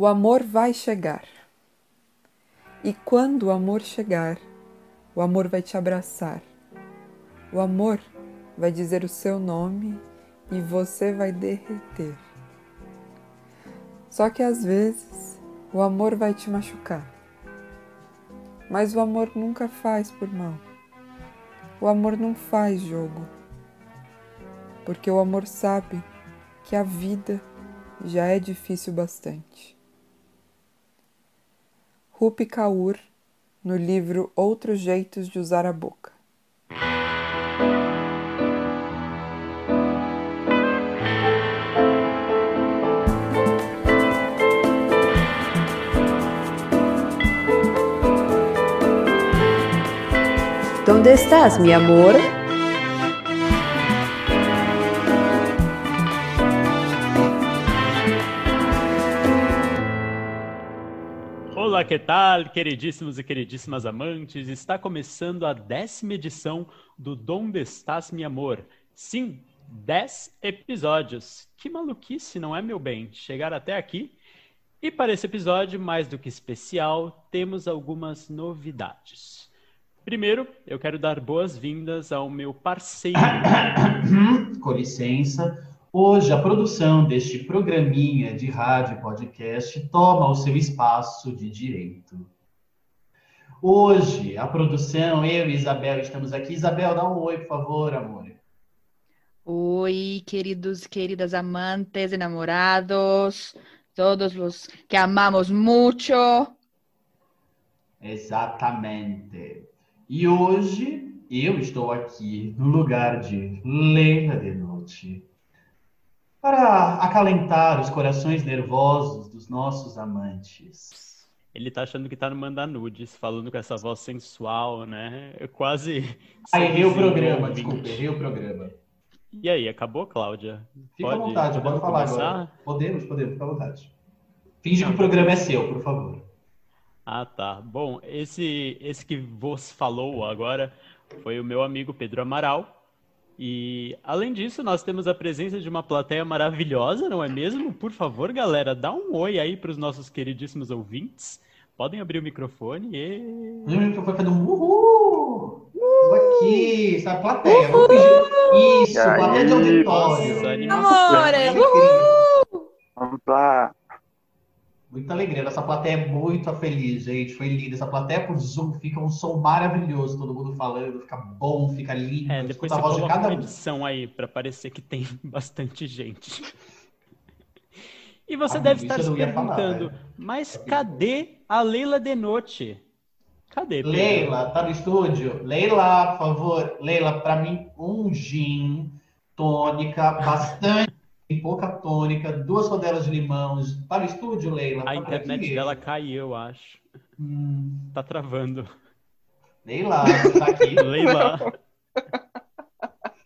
O amor vai chegar. E quando o amor chegar, o amor vai te abraçar. O amor vai dizer o seu nome e você vai derreter. Só que às vezes o amor vai te machucar. Mas o amor nunca faz por mal. O amor não faz jogo. Porque o amor sabe que a vida já é difícil bastante. Rupi Kaur, no livro Outros Jeitos de Usar a Boca. ¿Dónde estás, mi amor? Olá, que tal, queridíssimos e queridíssimas amantes? Está começando a décima edição do Donde Estás, Mi Amor? Sim, dez episódios. Que maluquice, não é, meu bem? Chegar até aqui. E para esse episódio, mais do que especial, temos algumas novidades. Primeiro, eu quero dar boas-vindas ao meu parceiro. Com licença. Hoje, a produção deste programinha de rádio e podcast toma o seu espaço de direito. Hoje, a produção, eu e Isabel estamos aqui. Isabel, dá um oi, por favor, amor. Oi, queridos e queridas amantes, enamorados, todos os que amamos muito. Exatamente. E hoje, eu estou aqui no lugar de Leila de Noite para acalentar os corações nervosos dos nossos amantes. Ele tá achando que tá no Manda Nudes, falando com essa voz sensual, né? Eu quase. Ah, errei o programa, desculpa, errei o programa. E aí, acabou, Cláudia? Fica à vontade, pode podemos falar começar? agora. Podemos, podemos, fica à vontade. Finge que o programa é seu, por favor. Ah, tá. Bom, esse, esse que vos falou agora foi o meu amigo Pedro Amaral. E, além disso, nós temos a presença de uma plateia maravilhosa, não é mesmo? Por favor, galera, dá um oi aí para os nossos queridíssimos ouvintes. Podem abrir o microfone e... Hum, que foi fazer um uhul! Tô aqui, essa plateia. Fingir. Isso, plateia de auditório. Nossa, animação. Amore, Vamos lá. Muita alegria. Essa plateia é muito feliz, gente. Foi linda. Essa plateia por Zoom fica um som maravilhoso. Todo mundo falando, fica bom, fica lindo. É, depois você a voz de coloca cada uma um. edição aí para parecer que tem bastante gente. E você Ah, deve estar se ia falar, perguntando, velho. mas cadê a Leila de Noite? Cadê, Pedro? Leila, tá no estúdio? Leila, por favor. Leila, pra mim, um gin, tônica, bastante, pouca tônica, duas rodelas de limão. Tá no estúdio, Leila? A internet aqui? dela caiu, eu acho. Hum, Tá travando. Leila, você tá aqui? Leila.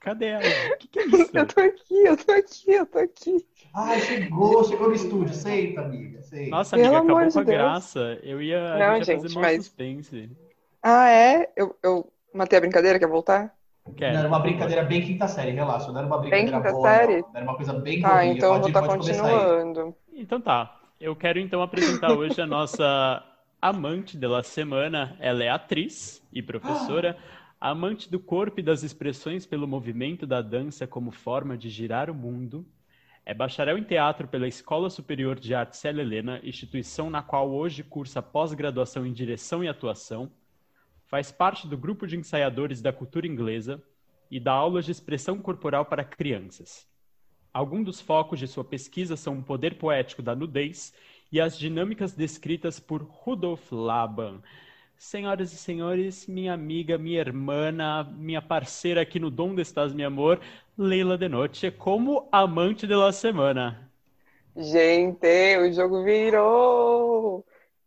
Cadê ela? O que, que é isso? Eu tô aqui, eu tô aqui, eu tô aqui. Ai, chegou, chegou no estúdio. Senta, amiga, senta. Nossa, Pelo amiga, amor acabou com a Deus. graça. Eu ia, Não, gente ia gente, fazer mas- mais suspense. Ah, é? Eu, eu matei a brincadeira, quer voltar? Quero, Não, era uma brincadeira bem quinta série, relaxa. Não era uma Bem brincadeira quinta boa, série? não. Era uma coisa bem Tá, então eu vou Pode, estar pode continuando. Então tá. Eu quero então apresentar hoje a nossa amante da semana. Ela é atriz e professora, amante do corpo e das expressões pelo movimento da dança como forma de girar o mundo. É bacharel em teatro pela Escola Superior de Arte Célia Helena, instituição na qual hoje cursa pós-graduação em direção e atuação. Faz parte do grupo de ensaiadores da cultura inglesa e dá aulas de expressão corporal para crianças. Alguns dos focos de sua pesquisa são o poder poético da nudez e as dinâmicas descritas por Rudolf Laban. Senhoras e senhores, minha amiga, minha irmã, minha parceira aqui no Donde Estás, meu amor, Leila de Noite, como amante da semana. Gente, o jogo virou!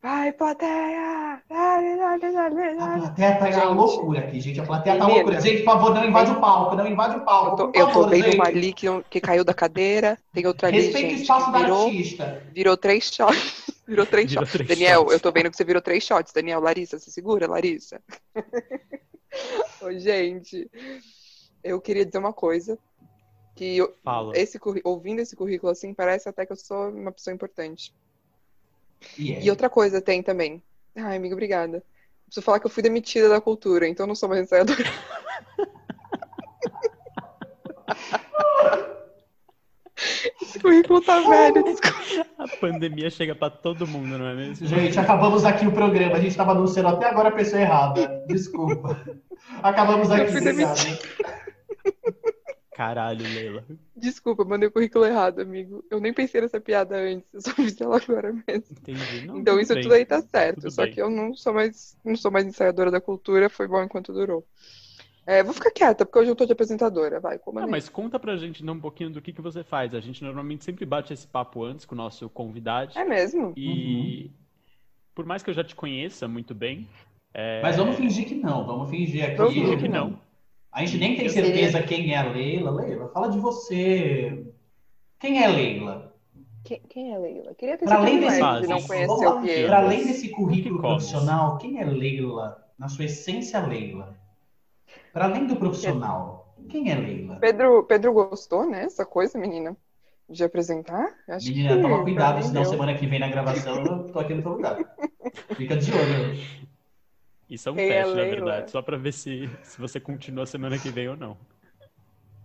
Vai, plateia! A plateia tá uma Gente. loucura aqui, gente. A plateia tá Menina. loucura. Gente, por favor, não invade o palco, não invade o palco. Eu tô, eu tô vendo gente. uma ali que, que caiu da cadeira, tem outra ali, Respeita o espaço da virou, artista. virou três shots. Virou três Virou shots. três Daniel, shots. eu tô vendo que você virou três shots. Daniel, Larissa, se segura, Larissa. Ô, gente, eu queria dizer uma coisa. Que eu- Fala. esse, ouvindo esse currículo assim, parece até que eu sou uma pessoa importante. E é. E outra coisa tem também. Ai, amiga, obrigada. Preciso falar que eu fui demitida da cultura, então eu não sou mais ensaiadora. Esse currículo tá velho, desculpa. A pandemia chega pra todo mundo, não é mesmo? Gente, acabamos aqui o programa. A gente estava anunciando até agora a pessoa errada. Desculpa. Acabamos Eu aqui. fui obrigado. Caralho, Leila. Desculpa, mandei o currículo errado, amigo. Eu nem pensei nessa piada antes, eu só fiz ela agora mesmo. Entendi. Não, então tudo isso bem. tudo aí tá certo. Tudo só bem. que eu não sou mais, não sou mais ensaiadora da cultura, foi bom enquanto durou. É, vou ficar quieta, porque hoje eu tô de apresentadora. Vai, como Ah, mas conta pra gente um pouquinho do que, que você faz. A gente normalmente sempre bate esse papo antes com o nosso convidado. É mesmo? E por mais que eu já te conheça muito bem, é, Mas vamos fingir que não. Vamos fingir aqui. Vamos fingir que não. A gente nem tem certeza quem é a Leila. Leila, fala de você. Quem é Leila? Quem, quem é Leila? Queria ter Para sido além desse, de não conhecer o. Para além desse currículo profissional, quem é Leila? Na sua essência, Leila. Para além do profissional, quem é Leila? Pedro, Pedro gostou, né? Essa coisa, menina, de apresentar? Acho Menina, que toma pra cuidado, senão deu. semana que vem na gravação eu tô aqui no teu lugar. Fica de olho. isso é um é teste, na Leila? verdade, só pra ver se, se você continua semana que vem ou não.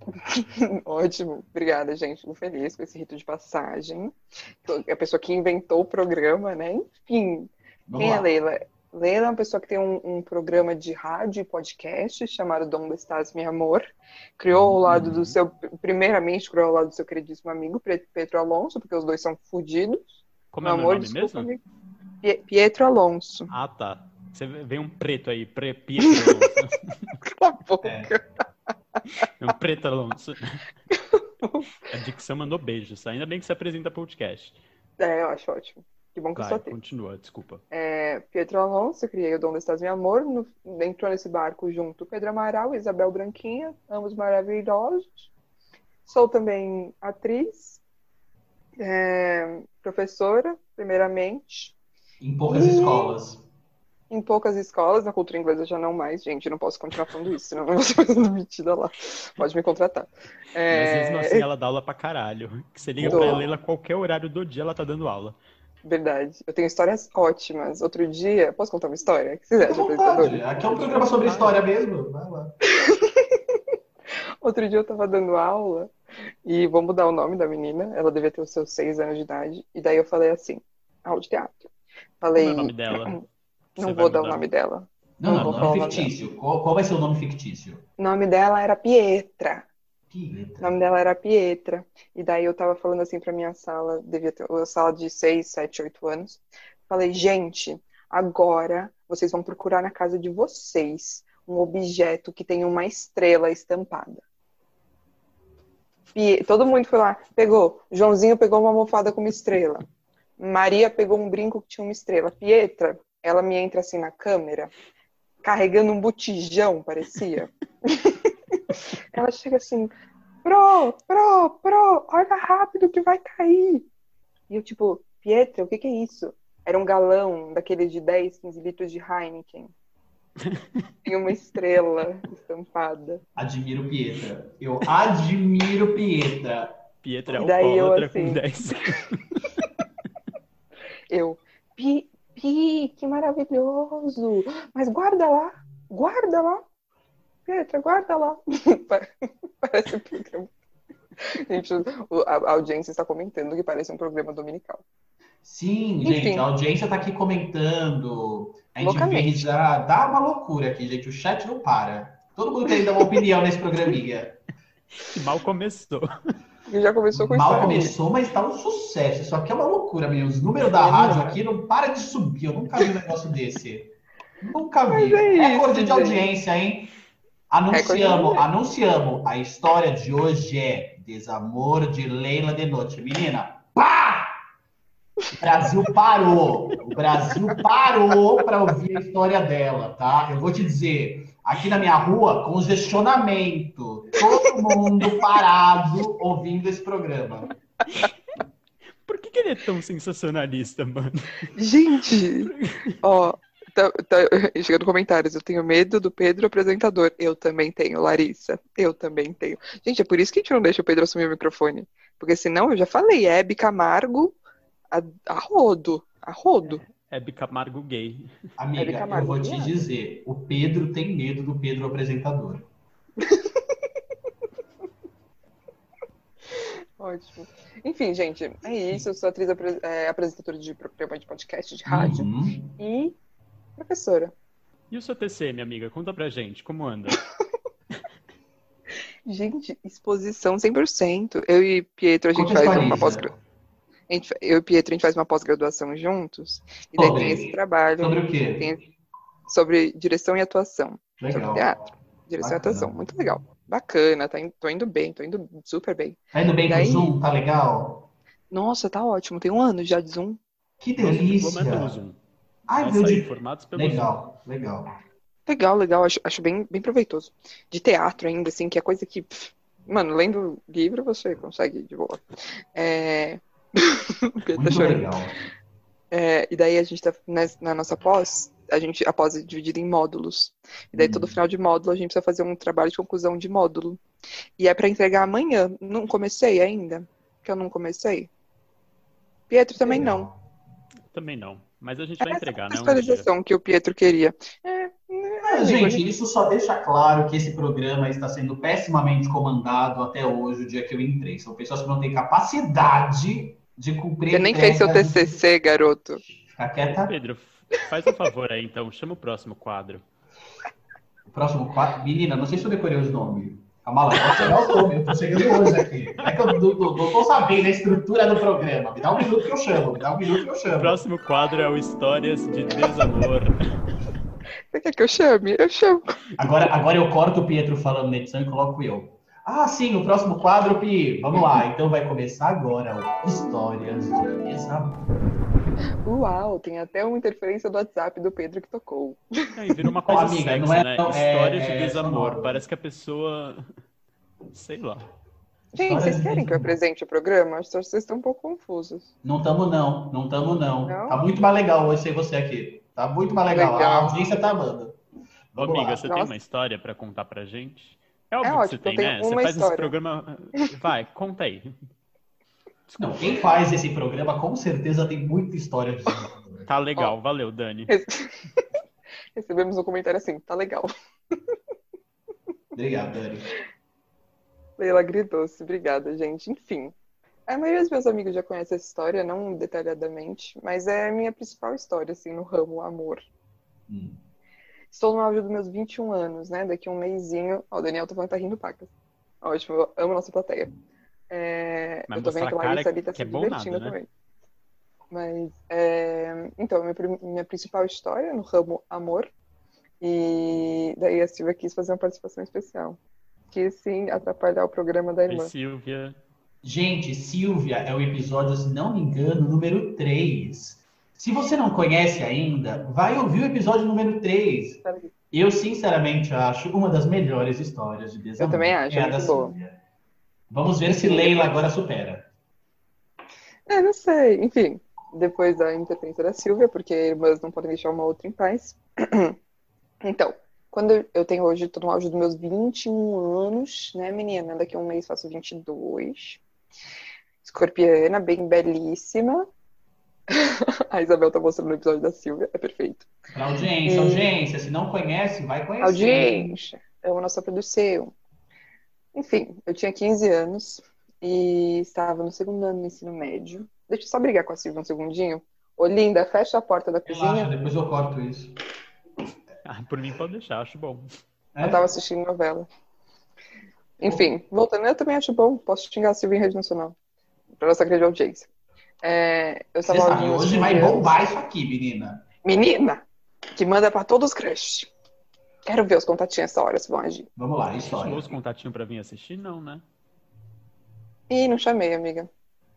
Ótimo, obrigada, gente. Fico feliz com esse rito de passagem. Tô- A pessoa que inventou o programa, né? Enfim, Vamos quem lá. é Leila? Leila é uma pessoa que tem um, um programa de rádio e podcast chamado Donde Estás, Meu Amor. Criou ao lado do seu, primeiramente, criou ao lado do seu queridíssimo amigo Pedro Alonso, porque os dois são fodidos. Como Meu é o meu amor, nome desculpa, mesmo? amigo. Pie- Pietro Alonso. Ah, tá. Você vê um preto aí, pre, Pietro Alonso. Cala a boca. É um preto Alonso. A dicção mandou beijos. Ainda bem que você apresenta podcast. É, eu acho ótimo. Que bom que eu Vai, só tenho. continua, desculpa. É, Pietro Alonso, eu criei o Dom Estás Meu Amor, no, entrou nesse barco junto Pedro Amaral e Isabel Branquinha, ambos maravilhosos. Sou também atriz, é, professora, primeiramente, Em poucas Ih. escolas. Em poucas escolas, na cultura inglesa já não mais, gente, não posso continuar falando isso, senão eu vou ser mais demitida lá. Pode me contratar. É, Mas mesmo assim, ela dá aula pra caralho. Que você liga Dou. pra Leila qualquer horário do dia, ela tá dando aula. Verdade. Eu tenho histórias ótimas. Outro dia, posso contar uma história? O que vocês acham, apresentador? Aqui é um programa sobre história mesmo. Vai lá. Outro dia eu tava dando aula e vou mudar o nome da menina. Ela devia ter os seus seis anos de idade. E daí eu falei assim, aula de teatro. Falei, Como é o nome dela? não Você vou dar o nome dela. Não, Não não, nome fictício. Qual, qual vai ser o nome fictício? O nome dela era Pietra. Que O nome dela era Pietra. E daí eu tava falando assim pra minha sala, devia ter uma sala de seis, sete, oito anos. Falei, gente, agora vocês vão procurar na casa de vocês um objeto que tem uma estrela estampada. Todo mundo foi lá, pegou. Joãozinho pegou uma almofada com uma estrela. Maria pegou um brinco que tinha uma estrela. Pietra, ela me entra assim na câmera, carregando um botijão, parecia. ela chega assim, Pro, pro, pro, olha rápido que vai cair. E eu, tipo, Pietra, o que que é isso? Era um galão daquele de 10, 15 litros de Heineken. Tem uma estrela estampada. Admiro Pietra. Eu admiro Pietra. Pietra é E daí eu, assim, com 10. Eu, Pi, Pi, que maravilhoso! Mas guarda lá, guarda lá. Pietra, guarda lá. Parece um programa. Gente, a audiência está comentando que parece um programa dominical. Sim, Enfim. gente, a audiência tá aqui comentando. A gente vê risada. Dá uma loucura aqui, gente. O chat não para. Todo mundo querendo dar uma opinião nesse programinha. Que mal começou. E já começou com Mal isso. aí. começou, mas tá um sucesso. Isso aqui é uma loucura, meu. Os números da É rádio mesmo? aqui não para de subir. Eu nunca vi um negócio desse. Nunca vi. Mas é Recorde de audiência, hein? Anunciamos, anunciamos. A história de hoje é Desamor de Leila de Noite. Menina, pá! O Brasil parou. O Brasil parou para ouvir a história dela, tá? Eu vou te dizer, aqui na minha rua, congestionamento. Todo mundo parado ouvindo esse programa. Por que, que ele é tão sensacionalista, mano? Gente, ó, tá, tá, chegando comentários, eu tenho medo do Pedro apresentador. Eu também tenho, Larissa. Eu também tenho. Gente, é por isso que a gente não deixa o Pedro assumir o microfone. Porque senão, eu já falei, Hebe Camargo a, a rodo. A rodo. Hebe Camargo gay. Amiga, Camargo, eu vou te dizer, o Pedro tem medo do Pedro apresentador. Ótimo. Enfim, gente, é isso. Eu sou atriz apre- é, apresentadora de programa de podcast de rádio Uhum. e professora. E o seu TC, minha amiga? Conta pra gente, como anda? Gente, exposição 100%. Eu e Pietro, a gente faz uma pós-graduação. Eu e Pietro, a gente faz uma pós-graduação juntos. E daí Sobre- tem esse trabalho Sobre o quê? tem sobre direção e atuação. Sobre Legal. teatro. Direção e Bacana. atuação. Muito legal. Bacana, tá in- tô indo bem, tô indo super bem. Tá indo bem com o Daí- Zoom? Tá legal? Nossa, tá ótimo. Tem um ano já de Zoom. Que é delícia. Zoom. Ai, meu Deus. formatos pelo Zoom. Legal, legal. Legal, legal. Acho, acho bem, bem proveitoso. De teatro ainda, assim, que é coisa que. pff, mano, lendo livro você consegue de boa. É... o Pedro tá chorando. legal. É, e daí a gente tá nas- na nossa pós, a gente, a pós é dividida em módulos. E daí todo Hum. final de módulo a gente precisa fazer um trabalho de conclusão de módulo. E é pra entregar amanhã. Não comecei ainda, que eu não comecei. Pietro também não. Também não. Mas a gente vai Essa entregar, né? dia. contextualização que o Pietro queria. É, Ah, amigo, a gente, isso só deixa claro que esse programa está sendo pessimamente comandado até hoje, o dia que eu entrei. São pessoas que não têm capacidade de cumprir. Você nem fez seu TCC, garoto. Fica quieta. Pedro, faz um favor aí, então. Chama o próximo quadro. O próximo quadro. Menina, não sei se eu decorei os nomes. Calma lá, pode chegar o nome. Eu tô chegando hoje aqui. É que eu não, não- não tô sabendo a estrutura do programa. Me dá um minuto que eu chamo. Me dá um minuto que eu O chamo. próximo quadro é o Histórias de Desamor. Você quer que eu chame? Eu chamo. Agora, agora eu corto o Pietro falando na edição e coloco eu. Ah, sim, o próximo quadro, Pi. Vamos lá. Então vai começar agora o Histórias de Desamor. Uau, tem até uma interferência do WhatsApp do Pedro que tocou. Aí vira uma Ô, coisa amiga, sexy, não é- né? não, é- Histórias de é desamor. sonoro. Parece que a pessoa. Sei lá. Gente, Histórias vocês de querem que eu apresente o programa? Acho que vocês estão um pouco confusos. Não tamo não, não tamo não. Não? Tá muito mais legal hoje sem você aqui. Tá muito mais legal. Legal. A audiência tá amando. Ô, amiga, lá. você tem Nossa. uma história pra contar pra gente? É óbvio É que ótimo, você eu tem, né? Você faz esse história. programa. Vai, conta aí. Não, quem faz esse programa com certeza tem muita história de Tá legal, valeu, Dani. Recebemos um comentário assim, tá legal. Obrigado, Dani. Leila Agridoce, obrigada, gente. Enfim, a maioria dos meus amigos já conhece essa história, não detalhadamente, mas é a minha principal história, assim, no ramo amor. Hum. Estou no auge dos meus 21 anos, né? Daqui a um mêsinho. Ó, o Daniel tá falando que tá rindo pacas. Ótimo, eu amo nossa plateia. É, Mas eu tô vendo que a Larissa ali tá que se é divertindo nada, né? também. Mas, é, então, minha, minha principal história no ramo amor. E daí a Silvia quis fazer uma participação especial. Quis, sim, atrapalhar o programa da Oi, irmã. Silvia. Gente, Silvia é o episódio, se não me engano, número 3. Se você não conhece ainda, vai ouvir o episódio número 3. Eu, sinceramente, acho uma das melhores histórias de desamor. Eu também acho, é muito boa. Vamos ver se Leila agora supera. É, não sei. Enfim, depois da interferência da Silvia, porque irmãs não podem deixar uma outra em paz. Então, quando eu tenho hoje, tô no auge dos meus 21 anos, né, menina? Daqui a um mês faço 22. Escorpiana, bem belíssima. A Isabel tá mostrando o episódio da Silvia, é perfeito. Pra audiência, E- audiência. Se não conhece, vai conhecer. Audiência, amo nossa produção. Enfim, eu tinha 15 anos e estava no segundo ano do ensino médio. Deixa eu só brigar com a Silvia um segundinho. Ô, linda, fecha a porta da Relaxa, cozinha. depois eu corto isso. Ah, por mim pode deixar, acho bom. É? Eu tava assistindo novela. Enfim, voltando, eu também acho bom. Posso xingar a Silvia em rede nacional. Pra nossa grande audiência. É, eu Você estava sabe, hoje vai bombar isso aqui, menina. Menina, que manda pra todos os crushes. Quero ver os contatinhos essa hora se vão agir. Vamos lá, Chamou história. os contatinhos pra vir assistir? Não, né? Ih, não chamei, amiga.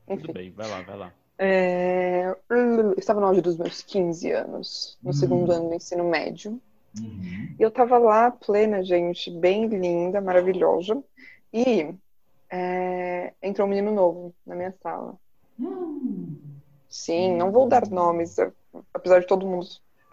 Enfim. Tudo bem, vai lá, vai lá. É, eu estava no auge dos meus 15 anos, no Hum. segundo ano do ensino médio. Uhum. E eu tava lá, plena, gente, bem linda, maravilhosa. E é, entrou um menino novo na minha sala. Hum. Sim, não vou dar nomes, apesar de todo mundo.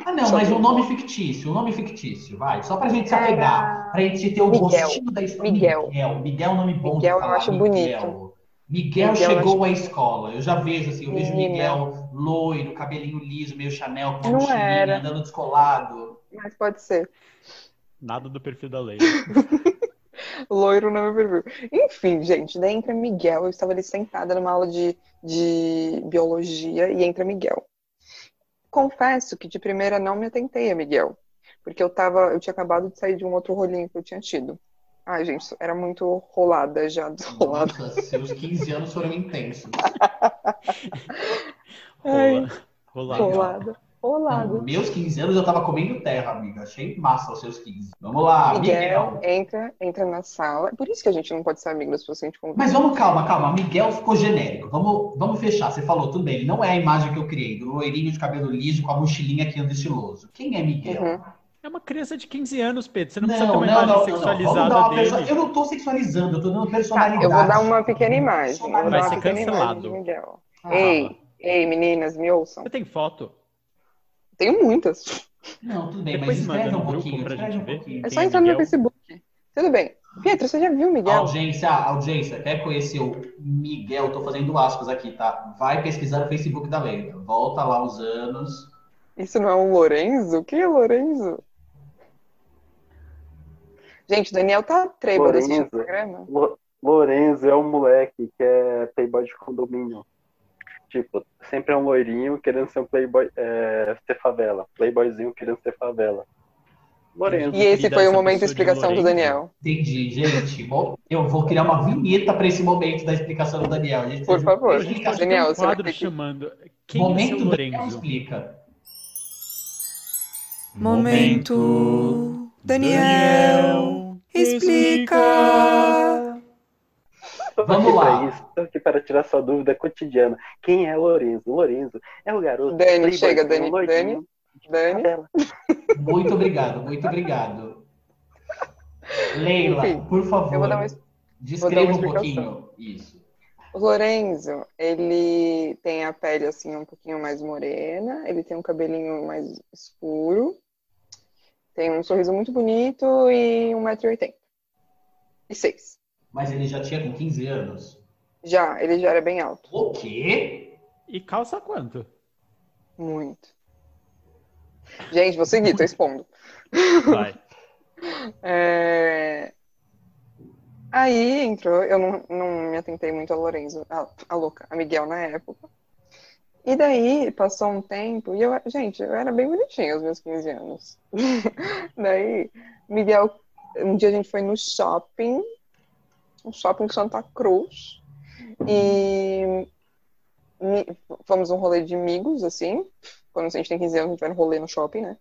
Ah, não, mas um nome fictício, um nome fictício, vai. Só pra gente se Era- apegar, pra gente ter o Miguel. gostinho da história. Miguel. Miguel, Miguel é um nome bom Miguel de eu acho Miguel. bonito. Miguel Miguel chegou à escola. Eu já vejo assim, eu vejo. Miguel loiro, cabelinho liso, meio Chanel, com Não era. andando descolado. Mas pode ser. Nada do perfil da lei. Loiro não é perfil. Enfim, gente, daí entra Miguel. Eu estava ali sentada numa aula de, de biologia e entra Miguel. Confesso que de primeira não me atentei a Miguel, porque eu tava, eu tinha acabado de sair de um outro rolinho que eu tinha tido. Ai, gente, era muito rolada já, desrolada. Nossa, seus 15 anos foram intensos. Rola, rolado. Rolada. Rolada. Meus 15 anos eu tava comendo terra, amiga. Achei massa os seus 15. Vamos lá, Miguel Miguel. entra, entra na sala. Por isso que a gente não pode ser amigo das pessoas que a gente convive. Mas vamos, calma, calma. Miguel ficou genérico. Vamos, vamos fechar. Você falou, tudo bem. Ele não é a imagem que eu criei, do loirinho de cabelo liso com a mochilinha que anda estiloso. Quem é Miguel? Uhum. É uma criança de 15 anos, Pedro. Você não, Não, precisa ter não, uma não, imagem não, não. Vamos sexualizada dar uma dele. perso- Eu não tô sexualizando, eu tô dando Tá, personalidade. eu vou dar uma pequena imagem. Vai ser cancelado. Ah, Ei, ei, meninas, me ouçam. Você tem foto? Tenho muitas. Não, tudo bem, Depois mas manda escreve um pouquinho. pra Escreve gente um ver. pouquinho. É só entrar no Miguel? Facebook. Tudo bem. Pietro, você já viu o Miguel? Audiência, audiência, quer conhecer o Miguel? Tô fazendo aspas aqui, tá? Vai pesquisar no Facebook da Leila. Volta lá os anos. Isso não é um Lorenzo? Quem é Lorenzo? Gente, Daniel tá trêbado assistindo o Lorenzo. programa. Lo- Lorenzo é um moleque que é playboy de condomínio. Tipo, sempre é um loirinho querendo ser um playboy, é, ser favela. Playboyzinho querendo ser favela. Lorenzo. E esse foi o momento de explicação do. Daniel. Entendi, gente. Bom, eu vou criar uma vinheta para esse momento da explicação do Daniel. Por favor. Daniel, um você vai quadro que- chamando Quem é momento seu do Daniel explica. Momento Daniel explica. Tô Vamos lá. Isso, tô aqui para tirar sua dúvida cotidiana. Quem é Lorenzo? Lorenzo é o garoto. Dani, chega, Dani, de Dani. favela. Muito obrigado, muito obrigado. Leila, Enfim, por favor, Eu vou dar uma descreva um explicação. pouquinho isso. O Lorenzo, ele tem a pele assim um pouquinho mais morena, ele tem um cabelinho mais escuro, tem um sorriso muito bonito e 1,80m. E 6. Mas ele já tinha com 15 anos. Já, ele já era bem alto. O quê? E calça quanto? Muito. Gente, vou seguir, tô expondo. Vai. É, Aí entrou, eu não, não me atentei muito a Lorenzo, a, a louca, a Miguel na época. E daí passou um tempo, e eu, gente, eu era bem bonitinha aos meus 15 anos. daí, Miguel, um dia a gente foi no shopping, um shopping Santa Cruz, e fomos um rolê de amigos, assim. Quando a gente tem 15 anos, a gente vai no rolê no shopping, né?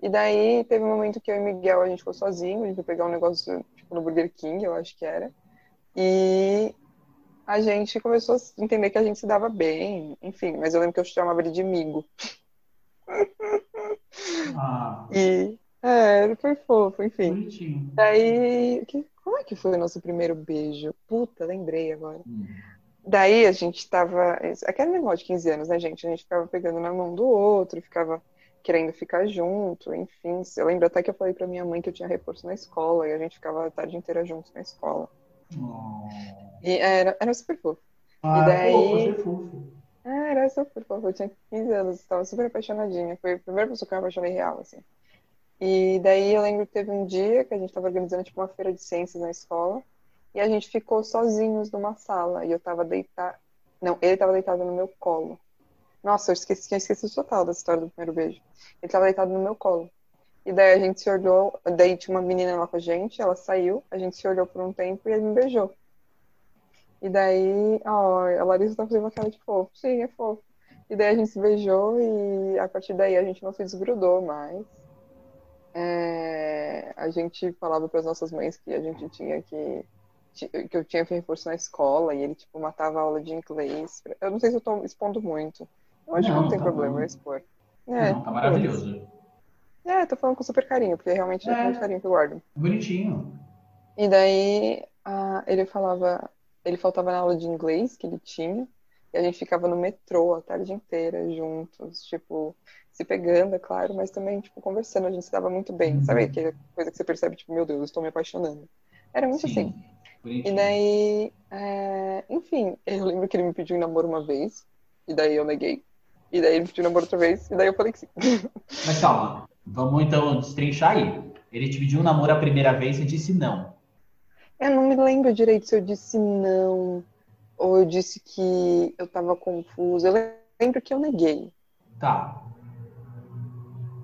E daí teve um momento que eu e Miguel a gente ficou sozinho, a gente foi pegar um negócio tipo no Burger King, eu acho que era. E a gente começou a entender que a gente se dava bem, enfim, mas eu lembro que eu chamava ele de amigo. Ah, E é, foi fofo, enfim. bonitinho. Daí, que- como é que foi o nosso primeiro beijo? Puta, lembrei agora. Hum. Daí a gente tava. Aquele negócio de 15 anos, né, gente? A gente ficava pegando na mão do outro, ficava querendo ficar junto, enfim. Eu lembro até que eu falei pra minha mãe que eu tinha reforço na escola e a gente ficava a tarde inteira juntos na escola. Oh. E era, era super fofo. Ah, E daí- fofo, achei fofo. É, era super fofo. Eu tinha 15 anos, estava super apaixonadinha. Foi a primeira pessoa que eu me apaixonei real, assim. E daí eu lembro que teve um dia que a gente estava organizando tipo uma feira de ciências na escola e a gente ficou sozinhos numa sala e eu tava deitada. Não, ele tava deitado no meu colo. Nossa, eu esqueci, tinha esquecido total da história do primeiro beijo. Ele tava deitado no meu colo. E daí a gente se olhou, daí tinha uma menina lá com a gente, ela saiu, a gente se olhou por um tempo e ele me beijou. E daí, ó, a Larissa tá fazendo uma cara de fofo. Sim, é fofo. E daí a gente se beijou e a partir daí a gente não se desgrudou mais. É, a gente falava para as nossas mães que a gente tinha que que eu tinha reforço na escola e ele tipo matava a aula de inglês. Eu não sei se eu tô expondo muito. Eu acho que Não, não tem tá problema bom. eu expor. É, Não, tá maravilhoso. é, tô falando com super carinho, porque realmente é, É. muito carinho que eu guardo. Bonitinho. E daí ah, ele falava, ele faltava na aula de inglês que ele tinha, e a gente ficava no metrô a tarde inteira juntos, tipo, se pegando, é claro, mas também, tipo, conversando, a gente se dava muito bem, Uhum. sabe? Aquela coisa que você percebe, tipo, meu Deus, eu estou me apaixonando. Era muito assim. Sim. E Bonitinho. daí, é, enfim, eu lembro que ele me pediu em namoro uma vez, e daí eu neguei. E daí ele pediu namoro outra vez, e daí eu falei que sim. Mas calma, vamos então destrinchar aí. Ele te pediu um namoro a primeira vez e disse não. Eu não me lembro direito se eu disse não, ou eu disse que eu tava confusa. Eu lembro que eu neguei. Tá.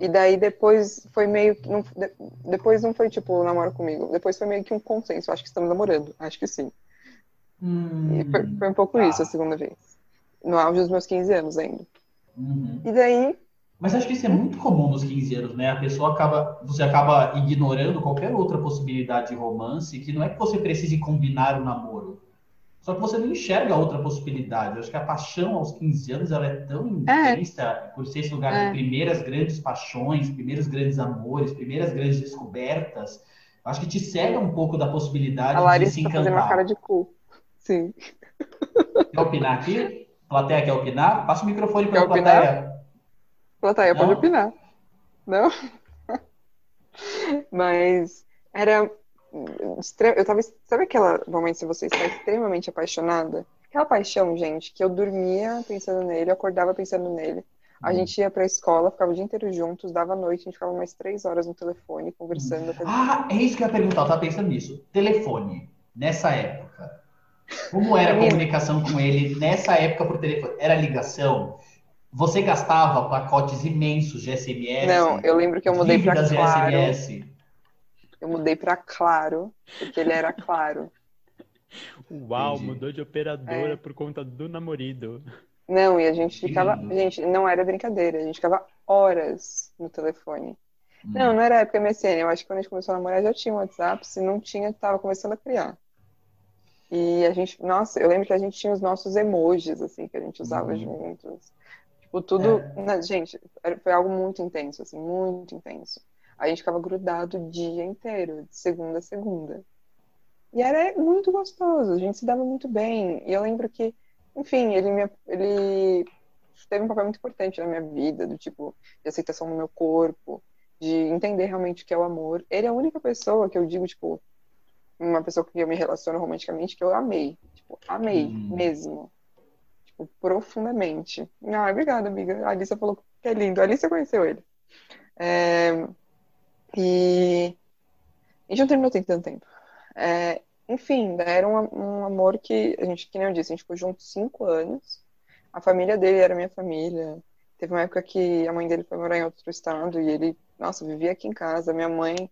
E daí depois foi meio que. Não, de- depois não foi tipo namoro comigo. Depois foi meio que um consenso. Acho que estamos namorando. Acho que sim. Hum, E foi, foi um pouco tá. isso a segunda vez. No auge dos meus 15 anos ainda. uhum. E daí, Mas acho que isso é muito comum nos 15 anos, né? A pessoa acaba, você acaba ignorando qualquer outra possibilidade de romance, que não é que você precise combinar o namoro. Só que você não enxerga outra possibilidade. Eu acho que a paixão aos 15 anos ela é tão É. intensa por ser esse lugar É. de primeiras grandes paixões, primeiros grandes amores, primeiras grandes descobertas. Eu acho que te cega um pouco da possibilidade a de se tá fazendo uma encantar. cara de cu. Sim. Quer opinar aqui? Plateia quer opinar? Passa o microfone para a plateia. Plateia, pode Não? opinar. Não? Mas era. Eu tava. Sabe aquela momento que você está extremamente apaixonada? Aquela paixão, gente, que eu dormia pensando nele, eu acordava pensando nele. A Hum. gente ia pra escola, ficava o dia inteiro juntos, dava noite, a gente ficava mais três horas no telefone conversando. até- Ah, é isso que eu ia perguntar, eu tava pensando nisso. Telefone, nessa época. Como era a comunicação com ele nessa época por telefone? Era ligação? Você gastava pacotes imensos de SMS? Não, eu lembro que eu mudei de Claro. SMS? Eu mudei pra Claro, porque ele era Claro. Uau, Entendi. mudou de operadora É. por conta do namorido. Não, e a gente ficava. lindo. Gente, não era brincadeira, a gente ficava horas no telefone. Hum. Não, não era época MSN. Eu acho que quando a gente começou a namorar já tinha um WhatsApp. Se não tinha, tava começando a criar. E a gente, nossa, eu lembro que a gente tinha os nossos emojis, assim, que a gente usava Uhum. juntos. Tipo, tudo. É. na- gente, foi algo muito intenso, assim, muito intenso. A gente ficava grudado o dia inteiro, de segunda a segunda. E era muito gostoso, a gente se dava muito bem. E eu lembro que, enfim, ele, me, ele teve um papel muito importante na minha vida, do tipo, de aceitação no meu corpo, de entender realmente o que é o amor. Ele é a única pessoa que eu digo, tipo, uma pessoa que eu me relaciono romanticamente, que eu amei. Tipo, amei Hum. mesmo. Tipo, profundamente. Ah, obrigada, amiga. A Alissa falou que é lindo. A Alissa conheceu ele. É, E a gente não terminou tem tanto tempo. É, Enfim, era um, um amor que a gente, que nem eu disse, a gente ficou junto cinco anos. A família dele era minha família. Teve uma época que a mãe dele foi morar em outro estado e ele, nossa, vivia aqui em casa. Minha mãe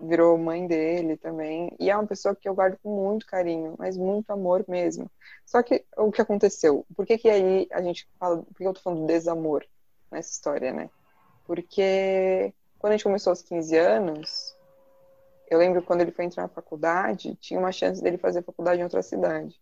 virou mãe dele também. E é uma pessoa que eu guardo com muito carinho, mas muito amor mesmo. Só que o que aconteceu? Por que que aí a gente fala, por que eu tô falando do desamor nessa história, né? Porque quando a gente começou aos 15 anos, eu lembro quando ele foi entrar na faculdade, tinha uma chance dele fazer faculdade em outra cidade.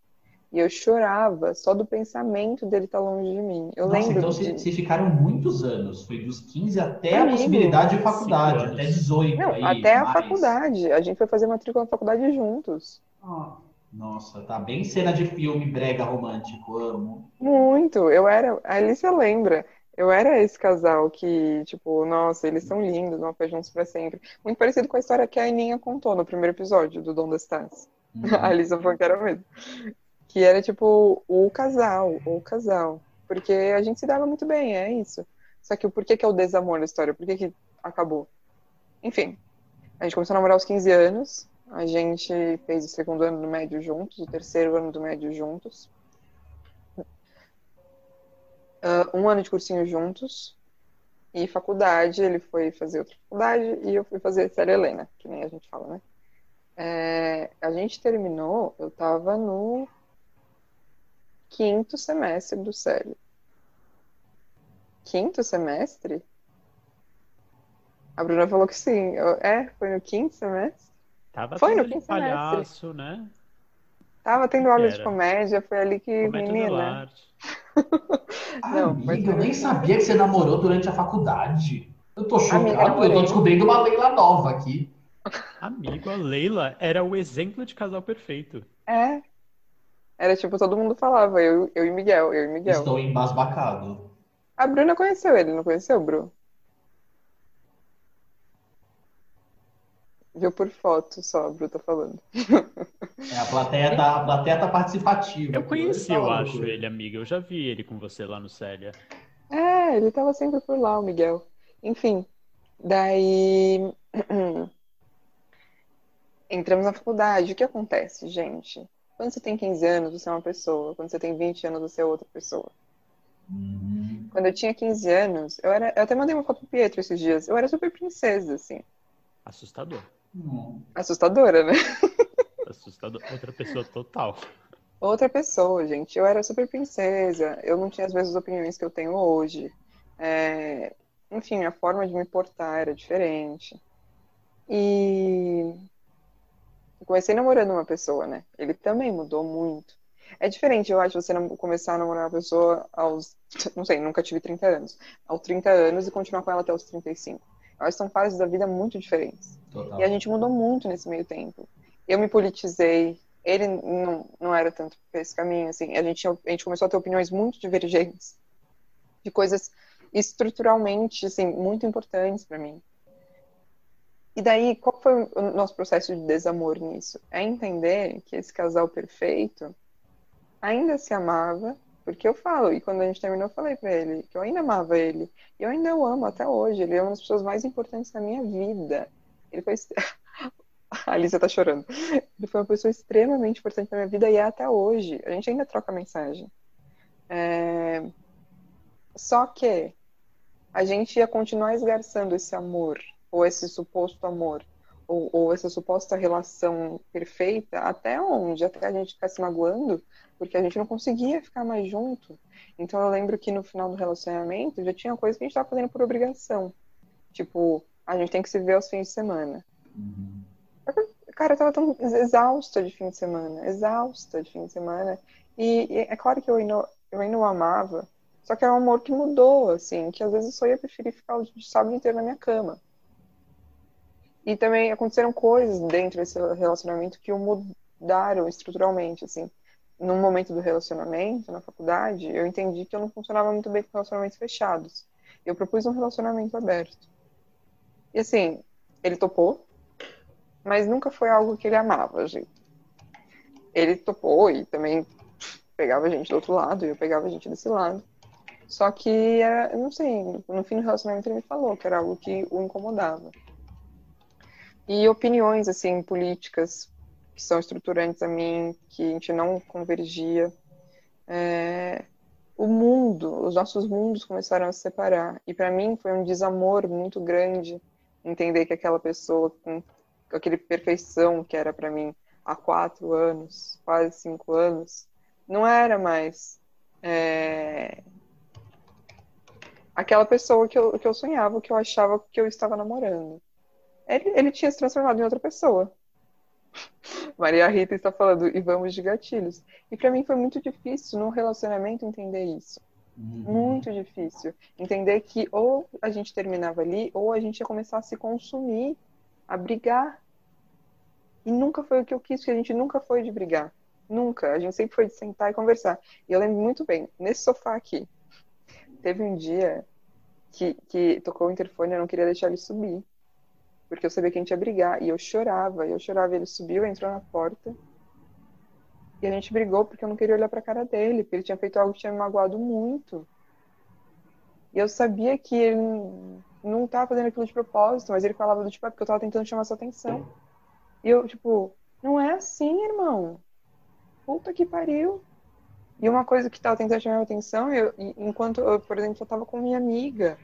E eu chorava só do pensamento dele estar longe de mim. Eu Nossa, lembro então de... vocês ficaram muitos anos. Foi dos 15 até a Amigo. possibilidade de faculdade, até anos. 18 Não, aí, até a mais. faculdade. A gente foi fazer matrícula na faculdade juntos. Ah, Nossa, tá bem cena de filme brega romântico, amo. Muito. Eu era. A Alicia lembra. Eu era esse casal que, tipo, nossa, eles são lindos, vão ficar juntos pra sempre. Muito parecido com a história que a Aninha contou no primeiro episódio do Donde Estás. Uhum. A Alissa falou que era mesmo. Que era, tipo, o casal, o casal. Porque a gente se dava muito bem, é isso. Só que o porquê que é o desamor da história? Por que que acabou? Enfim, a gente começou a namorar aos 15 anos. A gente fez o segundo ano do médio juntos, o terceiro ano do médio juntos. Ah, um ano de cursinho juntos. E faculdade, ele foi fazer outra faculdade e eu fui fazer Célia Helena, que nem a gente fala, né? É, a gente terminou, eu tava no quinto semestre do Célio. Quinto semestre? A Bruna falou que sim. Eu- é, foi no quinto semestre. Tava Foi no quinto semestre. palhaço, né? Tava tendo aula de comédia, foi ali que, Comédia menina. Não, mas Amiga, eu nem sabia que você namorou durante a faculdade. Eu tô chocado, Amiga, eu tô descobrindo uma Leila nova aqui. Amigo, a Leila era o exemplo de casal perfeito. É. Era tipo, todo mundo falava, eu, eu e Miguel, eu e Miguel. Estou embasbacado. A Bruna conheceu ele, não conheceu, Bru? Viu por foto só, a Bru tá falando. É, a plateia tá, a plateia tá participativa. Eu conheci, eu acho, ele, amiga. Eu já vi ele com você lá no Célia. É, É, ele tava sempre por lá, o Miguel. Enfim, daí entramos na faculdade. O que acontece, gente? Quando você tem 15 anos, você é uma pessoa. Quando você tem 20 anos, você é outra pessoa. Uhum. Quando eu tinha 15 anos, eu era. Eu até mandei uma foto pro Pietro esses dias. Eu era super princesa, assim. Assustador. Hum. Assustadora, né? Assustador. Outra pessoa total. Outra pessoa, gente. Eu era super princesa. Eu não tinha as mesmas opiniões que eu tenho hoje. É, Enfim, a forma de me portar era diferente. E eu comecei namorando uma pessoa, né? Ele também mudou muito. É diferente, eu acho, você começar a namorar uma pessoa aos, não sei, nunca tive 30 anos, aos 30 anos e continuar com ela até os 35. Que são fases da vida muito diferentes. Total. E a gente mudou muito nesse meio tempo. Eu me politizei, ele não, não era tanto por esse caminho, assim. A gente, tinha- a gente começou a ter opiniões muito divergentes de coisas estruturalmente, assim, muito importantes para mim. E daí, qual foi o nosso processo de desamor nisso? É entender que esse casal perfeito ainda se amava, porque eu falo, e quando a gente terminou, eu falei pra ele que eu ainda amava ele. E eu ainda o amo até hoje. Ele é uma das pessoas mais importantes da minha vida. Ele foi. A Alicia tá chorando. Ele foi uma pessoa extremamente importante na minha vida e é até hoje. A gente ainda troca mensagem. É, Só que a gente ia continuar esgarçando esse amor, ou esse suposto amor, ou, ou essa suposta relação perfeita, até onde? Até a gente ficar se magoando, porque a gente não conseguia ficar mais junto. Então eu lembro que no final do relacionamento já tinha coisa que a gente estava fazendo por obrigação. Tipo, a gente tem que se ver aos fins de semana. Uhum. Cara, eu tava tão exausta de fim de semana, exausta de fim de semana. E, e é claro que eu ainda, eu ainda o amava, só que era um amor que mudou, assim, que às vezes eu só ia preferir ficar o sábado inteiro na minha cama. E também aconteceram coisas dentro desse relacionamento que o mudaram estruturalmente, assim. Num momento do relacionamento, na faculdade, eu entendi que eu não funcionava muito bem com relacionamentos fechados. Eu propus um relacionamento aberto. E assim, ele topou, mas nunca foi algo que ele amava, gente. Ele topou e também pegava a gente do outro lado, e eu pegava a gente desse lado. Só que, era, não sei, no fim do relacionamento ele me falou que era algo que o incomodava. E opiniões, assim, políticas que são estruturantes a mim, que a gente não convergia. É, o mundo, os nossos mundos começaram a se separar. E para mim foi um desamor muito grande entender que aquela pessoa com aquele perfeição que era para mim há quatro anos, quase cinco anos, não era mais é, aquela pessoa que eu, que eu sonhava, que eu achava que eu estava namorando. Ele, ele tinha se transformado em outra pessoa. Maria Rita está falando, e vamos de gatilhos. E para mim foi muito difícil no relacionamento entender isso. Uhum. Muito difícil. Entender que ou a gente terminava ali, ou a gente ia começar a se consumir, a brigar. E nunca foi o que eu quis, porque a gente nunca foi de brigar. Nunca. A gente sempre foi de sentar e conversar. E eu lembro muito bem, nesse sofá aqui, teve um dia que, que tocou o interfone e eu não queria deixar ele subir. Porque eu sabia que a gente ia brigar. E eu chorava, e eu chorava. Ele subiu, entrou na porta. E a gente brigou porque eu não queria olhar pra cara dele, porque ele tinha feito algo que tinha me magoado muito. E eu sabia que ele não estava fazendo aquilo de propósito, mas ele falava do tipo, é porque eu tava tentando chamar sua atenção. E eu, tipo, não é assim, irmão. Puta que pariu. E uma coisa que tava tentando chamar minha atenção, eu, enquanto eu, por exemplo, eu tava com minha amiga.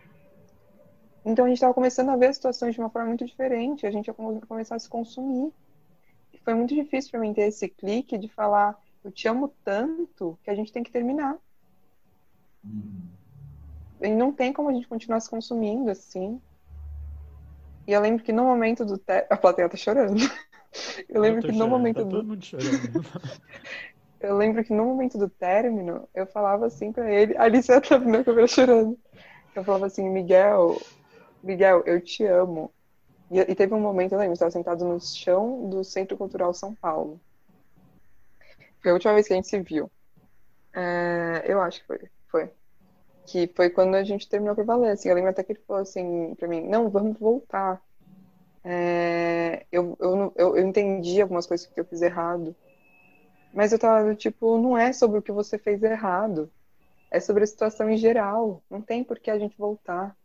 Então a gente tava começando a ver as situações de uma forma muito diferente, a gente ia começar a se consumir. E foi muito difícil para mim ter esse clique de falar, eu te amo tanto que a gente tem que terminar. Uhum. E não tem como a gente continuar se consumindo assim. E eu lembro que no momento do té... A plateia tá chorando. Eu lembro tô que no chorando, momento tá do chorando. Eu lembro que no momento do término, eu falava assim pra ele, a Alice tá na câmera chorando. Eu falava assim, Miguel, Miguel, eu te amo. E, e teve um momento, eu lembro, estava sentado no chão do Centro Cultural São Paulo. Foi a última vez que a gente se viu. É, eu acho que foi, foi. Que foi quando a gente terminou por valer, assim. Eu lembro até que ele falou assim pra mim, não, vamos voltar. É, eu, eu, eu, eu entendi algumas coisas que eu fiz errado. Mas eu tava tipo, não é sobre o que você fez errado. É sobre a situação em geral. Não tem por que a gente voltar.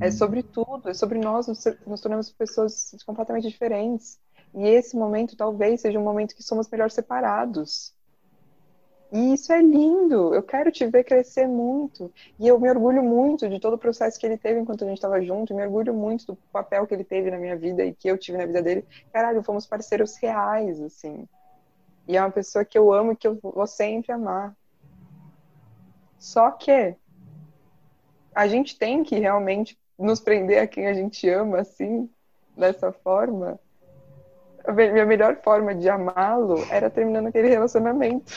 É sobre tudo, é sobre nós, nos, nos tornamos pessoas completamente diferentes. E esse momento talvez seja um momento que somos melhor separados. E isso é lindo. Eu quero te ver crescer muito. E eu me orgulho muito de todo o processo que ele teve enquanto a gente estava junto. me orgulho muito do papel que ele teve na minha vida e que eu tive na vida dele. Caralho, fomos parceiros reais, assim. E é uma pessoa que eu amo e que eu vou sempre amar. Só que a gente tem que realmente nos prender a quem a gente ama, assim, dessa forma. A minha melhor forma de amá-lo era terminando aquele relacionamento.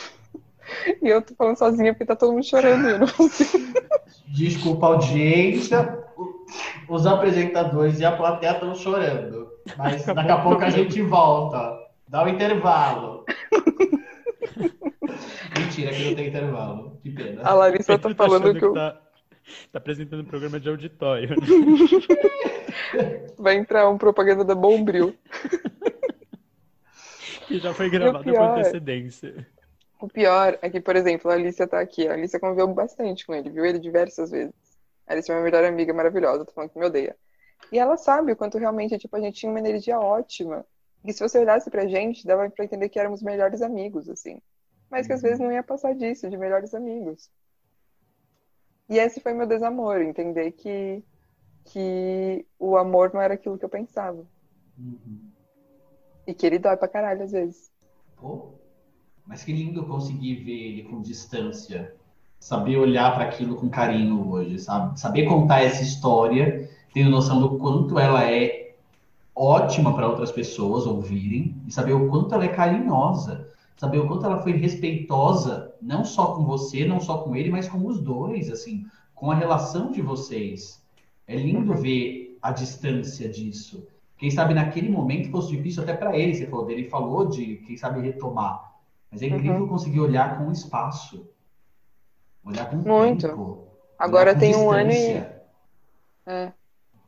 E eu tô falando sozinha porque tá todo mundo chorando. Eu não consigo. Desculpa, audiência. Os apresentadores e a plateia estão chorando. Mas daqui a pouco a gente volta. Dá o um intervalo. Mentira, que não tem intervalo. Que pena. A Larissa tá falando que eu. Tá, apresentando um programa de auditório. Vai entrar um propaganda da Bombril. que já foi gravada com antecedência. O pior é que, por exemplo, a Alicia tá aqui. A Alicia conviveu bastante com ele, viu ele diversas vezes. A Alicia é minha melhor amiga maravilhosa, tô falando que me odeia. E ela sabe o quanto realmente, tipo, a gente tinha uma energia ótima. E se você olhasse pra gente, dava pra entender que éramos melhores amigos, assim. Mas que às vezes não ia passar disso, de melhores amigos. E esse foi meu desamor, entender que, que o amor não era aquilo que eu pensava. Uhum. E que ele dói pra caralho às vezes. Pô, mas que lindo conseguir ver ele com distância, saber olhar para aquilo com carinho hoje, sabe? Saber contar essa história, tendo noção do quanto ela é ótima para outras pessoas ouvirem e saber o quanto ela é carinhosa, saber o quanto ela foi respeitosa, não só com você, não só com ele, mas com os dois, assim, com a relação de vocês. É lindo uhum. ver a distância disso. Quem sabe naquele momento fosse difícil até para ele, você falou dele, falou de, quem sabe, retomar. Mas é incrível uhum. conseguir olhar com espaço. Olhar com Muito. tempo. Agora tem um ano e. É.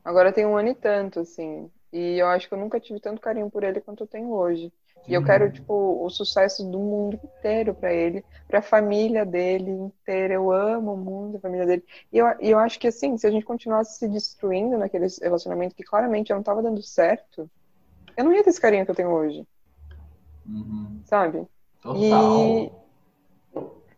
Agora tem um ano e tanto, assim. E eu acho que eu nunca tive tanto carinho por ele quanto eu tenho hoje. Sim. E eu quero, tipo, o sucesso do mundo inteiro para ele, para a família dele inteira. Eu amo muito a família dele. E eu, e eu acho que, assim, se a gente continuasse se destruindo naquele relacionamento que claramente eu não estava dando certo, eu não ia ter esse carinho que eu tenho hoje. Uhum. Sabe? Total. E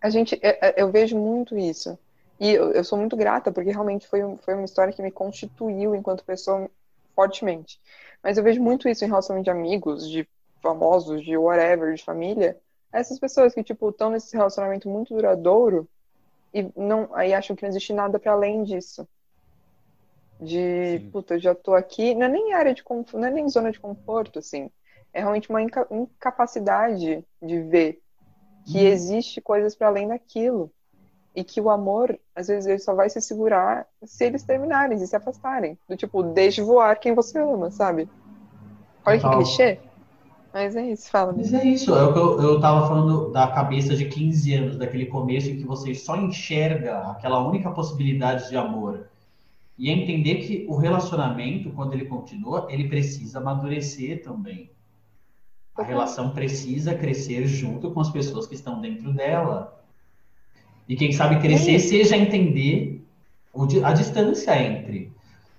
a gente, é, eu vejo muito isso. E eu, eu, sou muito grata, porque realmente foi, foi uma história que me constituiu enquanto pessoa fortemente. Mas eu vejo muito isso em relação de amigos, de famosos, de whatever, de família. Essas pessoas que, tipo, estão nesse relacionamento muito duradouro e não, aí acham que não existe nada para além disso. De, Sim. puta, eu já tô aqui. Não é nem área de conforto, não é nem zona de conforto, assim é realmente uma incapacidade de ver que hum. existe coisas para além daquilo. E que o amor, às vezes, ele só vai se segurar se eles terminarem, e se afastarem. Do tipo, deixe voar quem você ama, sabe? Olha que clichê. Mas é isso, fala. Mas é isso, é o que eu, eu tava falando da cabeça de 15 anos, daquele começo em que você só enxerga aquela única possibilidade de amor. E é entender que o relacionamento, quando ele continua, ele precisa amadurecer também. A relação precisa crescer junto com as pessoas que estão dentro dela. E quem sabe crescer seja entender a distância entre.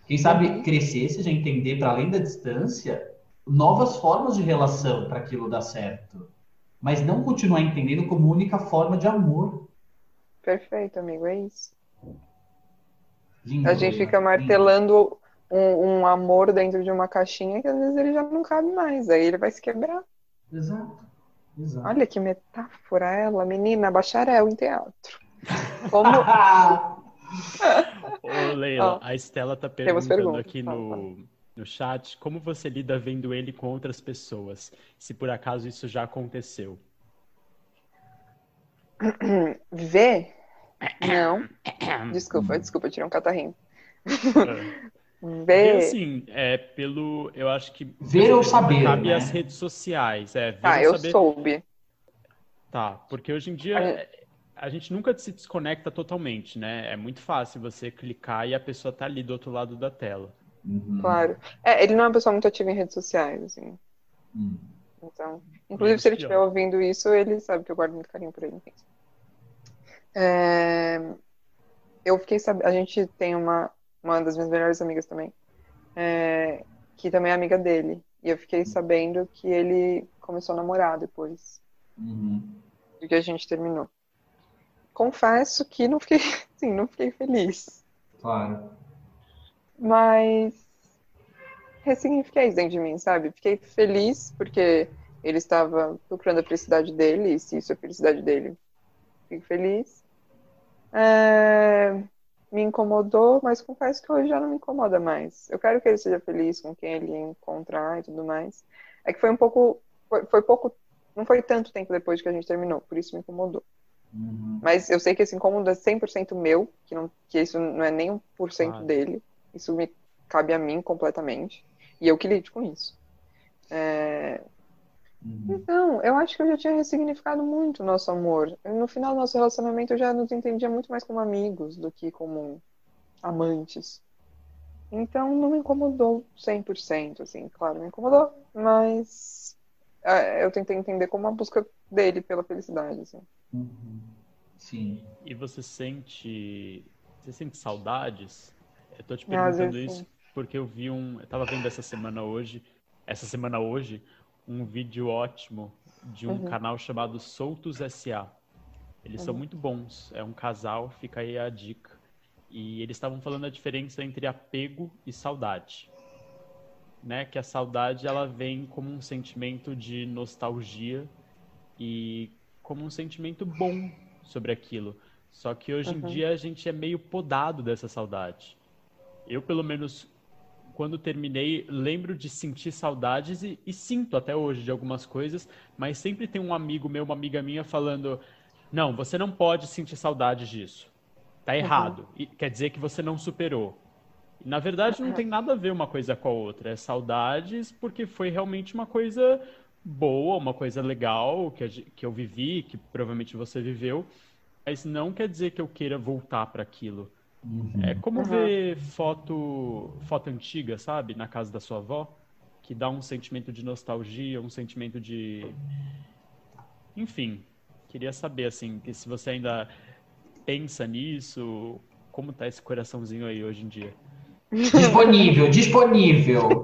Quem sabe uhum. crescer seja entender, para além da distância, novas formas de relação para aquilo dar certo. Mas não continuar entendendo como única forma de amor. Perfeito, amigo, é isso. Lindo, a gente fica martelando um, um, amor dentro de uma caixinha que às vezes ele já não cabe mais, aí ele vai se quebrar. Exato. Exato. Olha que metáfora ela, menina, bacharel em teatro. Como. Ô, Leila, a Estela tá perguntando aqui no, no chat como você lida vendo ele com outras pessoas, se por acaso isso já aconteceu. Ver? Não. Desculpa, desculpa, tirei um catarrinho. É. Ver. assim, é pelo. Eu acho que. Ver ou saber. Cabe né? as redes sociais. É, ver ah, eu saber... soube. Tá, porque hoje em dia. A... a gente nunca se desconecta totalmente, né? É muito fácil você clicar e a pessoa tá ali do outro lado da tela. Uhum. Claro. É, ele não é uma pessoa muito ativa em redes sociais, assim. Uhum. Então, inclusive, se ele estiver ouvindo isso, ele sabe que eu guardo muito carinho por ele. É, eu fiquei sabendo. A gente tem uma, uma das minhas melhores amigas também, é, que também é amiga dele. E eu fiquei sabendo que ele começou a namorar depois Uhum. de que a gente terminou. Confesso que não fiquei, sim, não fiquei feliz. Claro. Mas ressignifiquei isso dentro de mim, sabe? Fiquei feliz porque ele estava procurando a felicidade dele, e se isso é a felicidade dele, fico feliz. É, Me incomodou, mas confesso que hoje já não me incomoda mais. Eu quero que ele seja feliz com quem ele encontrar e tudo mais. É que foi um pouco. Foi, foi pouco. Não foi tanto tempo depois que a gente terminou, por isso me incomodou. Uhum. Mas eu sei que esse incômodo é 100% meu, que, não, que isso não é nem 1% Claro. dele. Isso me cabe a mim completamente. E eu que lido com isso. É, Uhum. Então, eu acho que eu já tinha ressignificado muito o nosso amor. No final do nosso relacionamento, eu já nos entendia muito mais como amigos do que como amantes. Então, não me incomodou 100%, assim. Claro, me incomodou, mas é, eu tentei entender como uma busca dele pela felicidade, assim. Uhum. Sim. E você sente. Você sente saudades? Eu tô te perguntando isso sim. porque eu vi um. Eu tava vendo essa semana hoje. Essa semana hoje, um vídeo ótimo de um Uhum. canal chamado Soltos SA. Eles são Uhum. muito bons. É um casal, fica aí a dica. E eles estavam falando a diferença entre apego e saudade. Né? Que a saudade ela vem como um sentimento de nostalgia e como um sentimento bom sobre aquilo. Só que hoje em Uhum. dia a gente é meio podado dessa saudade. Eu, pelo menos, quando terminei, lembro de sentir saudades e, e sinto até hoje de algumas coisas, mas sempre tem um amigo meu, uma amiga minha falando: Não, você não pode sentir saudade disso. Tá errado. E quer dizer que você não superou. E, na verdade, não Uhum. tem nada a ver uma coisa com a outra. É saudades porque foi realmente uma coisa boa, uma coisa legal que, que eu vivi, que provavelmente você viveu, mas não quer dizer que eu queira voltar para aquilo. Uhum. É como Uhum. ver foto, foto antiga, sabe, na casa da sua avó, que dá um sentimento de nostalgia, um sentimento de, enfim, queria saber assim, que se você ainda pensa nisso, como tá esse coraçãozinho aí hoje em dia? Disponível, disponível.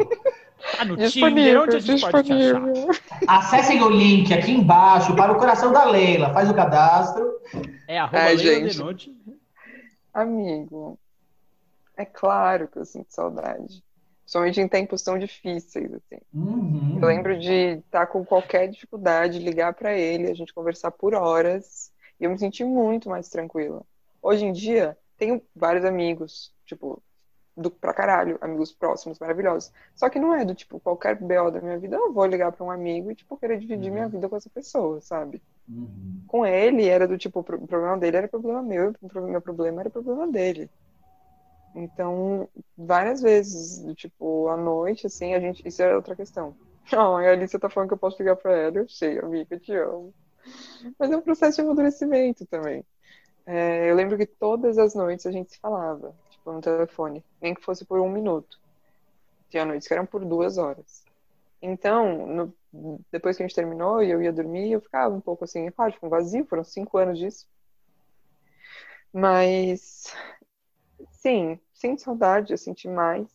Ah, no Tinder, Disponível, onde a gente pode te achar? Acessem o link aqui embaixo para o coração da Leila. Faz o cadastro. É arroba Ai, Leila gente. Denote. Amigo, é claro que eu sinto saudade. Principalmente em tempos tão difíceis, assim. Uhum. Eu lembro de estar com qualquer dificuldade, ligar pra ele, a gente conversar por horas, e eu me senti muito mais tranquila. Hoje em dia, tenho vários amigos, tipo, do pra caralho, amigos próximos, maravilhosos. Só que não é do tipo, qualquer BO da minha vida, eu vou ligar pra um amigo e, tipo, querer dividir minha vida com essa pessoa, sabe? Uhum. Com ele, era do tipo, o pro- o problema dele era problema meu, o meu problema era problema dele. Então, várias vezes, do tipo, à noite, assim, a gente. Isso é outra questão. Não, a Alice tá falando que eu posso ligar pra ela, eu sei, amiga, eu te amo. Mas é um processo de amadurecimento também. É, eu lembro que todas as noites a gente se falava, tipo, no telefone, nem que fosse por um minuto. Tinha noites que eram por duas horas. Então, no- depois que a gente terminou e eu ia dormir, eu ficava um pouco assim, claro, com vazio, foram cinco anos disso. Mas, sim, sinto saudade, eu senti mais.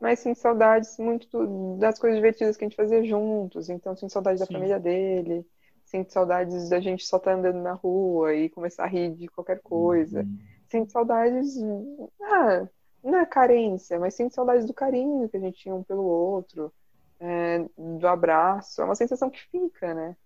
Mas sinto saudades muito do- das coisas divertidas que a gente fazia juntos. Então, sinto saudade da Sim. família dele. Sinto saudades da gente só estar andando na rua e começar a rir de qualquer coisa. Uhum. Sinto saudades. Ah, não é carência, mas sinto saudades do carinho que a gente tinha um pelo outro, é, do abraço. É uma sensação que fica, né?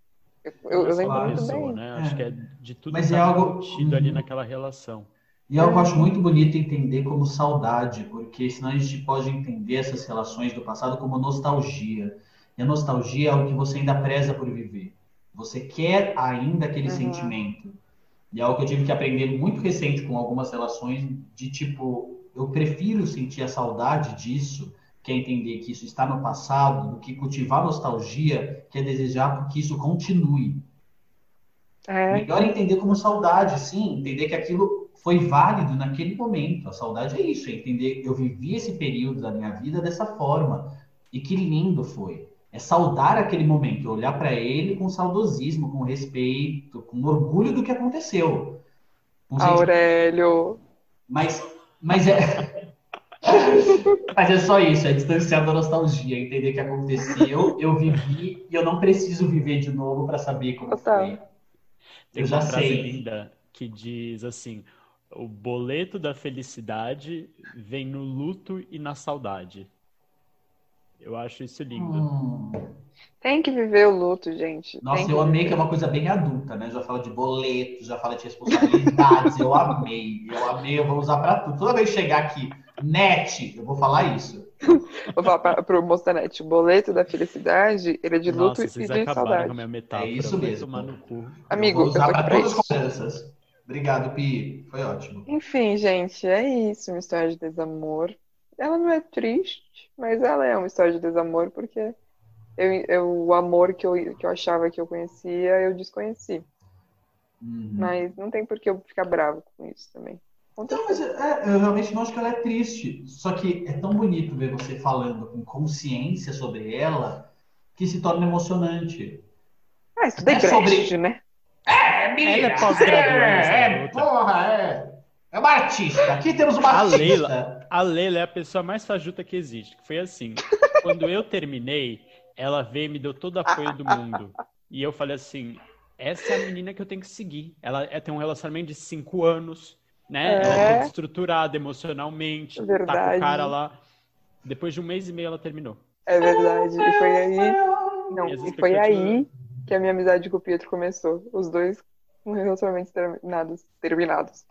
Eu, eu- é lembro muito pessoa, bem. né? Acho que é de tudo Mas que é tá algo- embutido ali naquela relação. E é algo que eu acho muito bonito entender como saudade, porque senão a gente pode entender essas relações do passado como nostalgia. E a nostalgia é algo que você ainda preza por viver. Você quer ainda aquele Uhum. sentimento. E é algo que eu tive que aprender muito recente com algumas relações, de tipo, eu prefiro sentir a saudade disso, que é entender que isso está no passado, do que cultivar nostalgia, que é desejar que isso continue. É, Melhor entender como saudade, sim, entender que aquilo foi válido naquele momento. A saudade é isso, é entender eu vivi esse período da minha vida dessa forma e que lindo foi. É saudar aquele momento, olhar para ele com saudosismo, com respeito, com orgulho do que aconteceu. Aurélio. Mas, mas é. Mas é só isso, é distanciar da nostalgia, entender o que aconteceu, eu vivi e eu não preciso viver de novo para saber como Total. foi. Tem Eu já uma frase sei. linda que diz assim: o boleto da felicidade vem no luto e na saudade. Eu acho isso lindo. Hum. Tem que viver o luto, gente. Nossa, Tem eu amei viver. que é uma coisa bem adulta, né? Já fala de boletos, já fala de responsabilidades. eu amei, eu amei, eu vou usar pra tudo. Toda vez que chegar aqui, net, eu vou falar isso. Vou falar pra, pro moço da net. O boleto da felicidade, ele é de luto Nossa, e vocês de acabaram com a saudade. minha metáfora. É isso mesmo. Amigo, eu vou usar eu pra todas as crianças. Obrigado, Pi. Foi ótimo. Enfim, gente, é isso, uma história de desamor. Ela não é triste, mas ela é uma história de desamor porque eu, eu- o amor que eu, que eu achava que eu conhecia, eu desconheci. Uhum. Mas não tem por que eu ficar bravo com isso também. Não, mas é, eu realmente não acho que ela é triste. Só que é tão bonito ver você falando com consciência sobre ela que se torna emocionante. Ah, estudei É sobre- né? É, menina, Ela é pós-graduanda, essa É, é, garota. porra, é. É uma artista. Aqui temos uma A artista. Leila, a Leila é a pessoa mais fajuta que existe. Que foi assim, quando eu terminei, ela veio e me deu todo o apoio do mundo. E eu falei assim, essa é a menina que eu tenho que seguir. Ela é- tem um relacionamento de cinco anos, né? Ela é É. toda estruturada emocionalmente, tá com Verdade. o cara lá. Depois de um mês e meio ela terminou. É verdade. E foi aí. Não, e foi aí que a minha amizade com o Pietro começou. Os dois com relacionamentos terminados. terminados.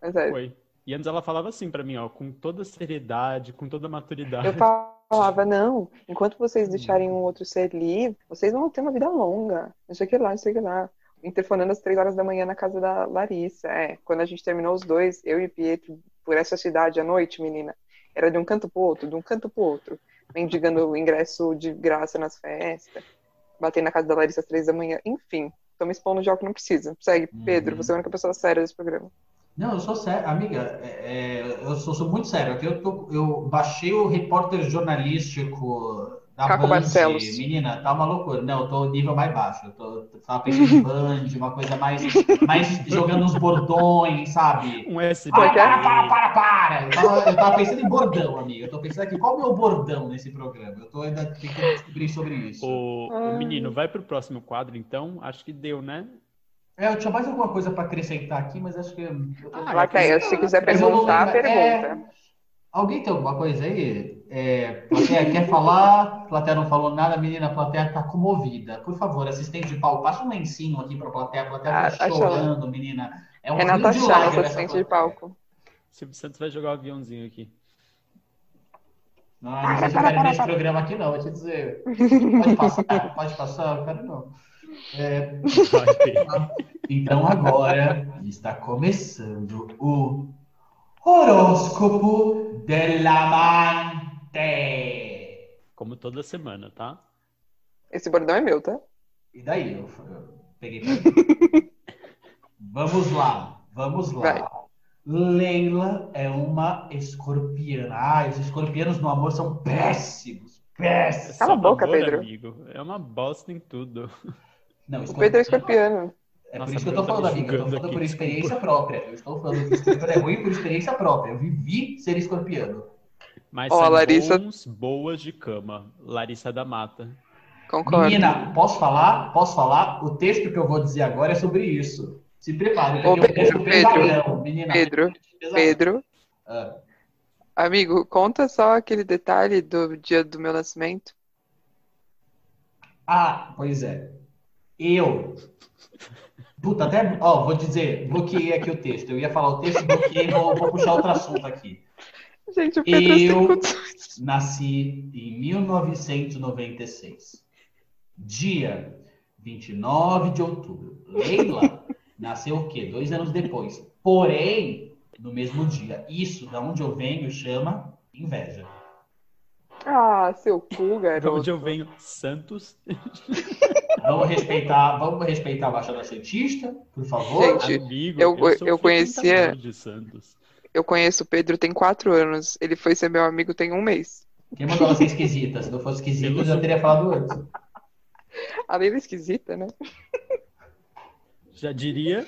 Mas sério. Foi. E antes ela falava assim pra mim, ó, com toda seriedade, com toda maturidade. Eu falava, não, enquanto vocês deixarem um outro ser livre, vocês vão ter uma vida longa. Não sei o que lá, não sei o que lá. Interfonando às três horas da manhã na casa da Larissa. É, quando a gente terminou os dois, eu e Pietro, por essa cidade à noite, menina, era de um canto pro outro, de um canto pro outro, mendigando o ingresso de graça nas festas, batendo na casa da Larissa às três da manhã. Enfim, tô me expondo já o que não precisa. Segue, Pedro, Uhum. você é a única pessoa séria desse programa. Não, eu sou sério, amiga, é, é, eu sou, sou muito sério. Aqui eu, tô- eu baixei o repórter jornalístico da Caco Band. Barcelos. Menina, tá uma loucura. Não, eu tô nível mais baixo. Eu tô, tava pensando em Band, uma coisa mais, mais jogando uns bordões, sabe? Um Ah, é? para, para, para, para! Eu tava, eu tava pensando em bordão, amiga. Eu tô pensando aqui, qual é o meu bordão nesse programa? Eu tô ainda tentando descobrir sobre isso. O, o menino, vai pro próximo quadro, então? Acho que deu, né? É, eu tinha mais alguma coisa pra acrescentar aqui, mas acho que. eu Ah, Plateia, se quiser perguntar. É, pergunta. Alguém tem alguma coisa aí? É, plateia quer falar? Plateia não falou nada, menina, a plateia tá comovida. Por favor, assistente de palco, passa um lencinho aqui pra plateia. A plateia Ah, tá chorando, menina. É um Renata de essa assistente de palco. Silvio Santos vai jogar o aviãozinho aqui. Não, não sei se eu quero ver esse programa aqui, não, vou te dizer. Pode passar, pode passar, eu quero não. É. Então agora está começando o horóscopo dell'amante. Como toda semana, tá? Esse bordão é meu, tá? E daí? Eu, eu peguei pra mim. Vamos lá, vamos lá. Vai. Leila é uma escorpiana. Ai, os escorpianos no amor são péssimos. Péssimos. Cala a boca, namoro, Pedro. amigo. É uma bosta em tudo. Não, O Pedro é escorpiano. É Nossa, por isso que eu Bruna tá falando, me amiga. Eu tô julgando falando aqui, por desculpa. experiência própria. Eu estou falando que escorpiano é ruim por experiência própria. Eu vivi ser escorpiano. Mas Ó, são Larissa- bons, boas de cama. Larissa da Mata. Concordo. Menina, posso falar? Posso falar? O texto que eu vou dizer agora é sobre isso. Se prepare, Ô, um Pedro, texto Pedro, pesadão, menina. Pedro, Pesadão. Pedro, Ah, amigo, conta só aquele detalhe do dia do meu nascimento. Ah, pois é. Eu. Puta, até. Ó, vou dizer, bloqueei aqui o texto. Eu ia falar o texto, bloqueei, vou, vou puxar outro assunto aqui. Gente, o Pedro Eu nasci em 1996. Dia 29 de outubro. Leila nasceu o quê? Dois anos depois. Porém, no mesmo dia. Isso, da onde eu venho, chama inveja. Ah, seu cu, De garoto. onde eu venho? Santos. Vamos respeitar, vamos respeitar a Baixada Santista, por favor. Gente, Amigo, eu- sou eu conhecia- frequentador de Santos. Eu conheço o Pedro tem quatro anos. Ele foi ser meu amigo tem um mês. Quem mandou ela ser esquisita? Se não fosse esquisita, eu já teria falado antes. A Leila é esquisita, né? Já diria,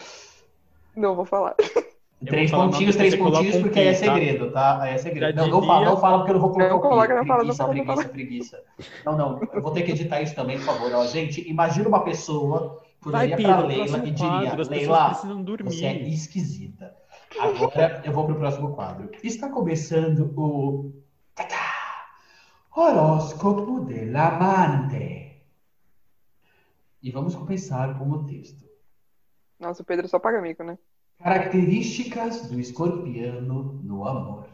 Não vou falar. Três pontinhos, três pontinhos, um porque aí é tá? segredo, tá? Aí é segredo. Não, não fala, não fala porque eu não vou colocar Não coloca, não fala, preguiça, não fala, não preguiça, preguiça. Não, não, eu vou ter que editar isso também, por favor. Ó, gente, imagina uma pessoa que Vai, olharia pra Leila e diria, quadro, Leila, você é esquisita. Agora eu vou pro próximo quadro. Está começando o horóscopo del amante. E vamos começar com o texto. Nossa, o Pedro só paga mico, né? Características do escorpiano no amor.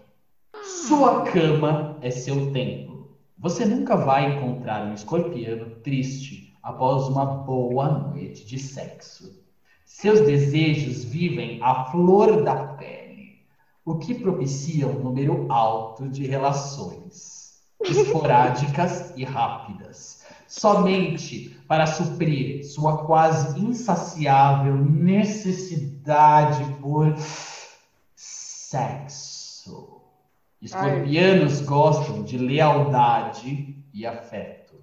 Sua cama é seu templo. Você nunca vai encontrar um escorpiano triste após uma boa noite de sexo. Seus desejos vivem à flor da pele, o que propicia um número alto de relações esporádicas e rápidas, somente para suprir sua quase insaciável necessidade por sexo. Escorpianos gostam de lealdade e afeto.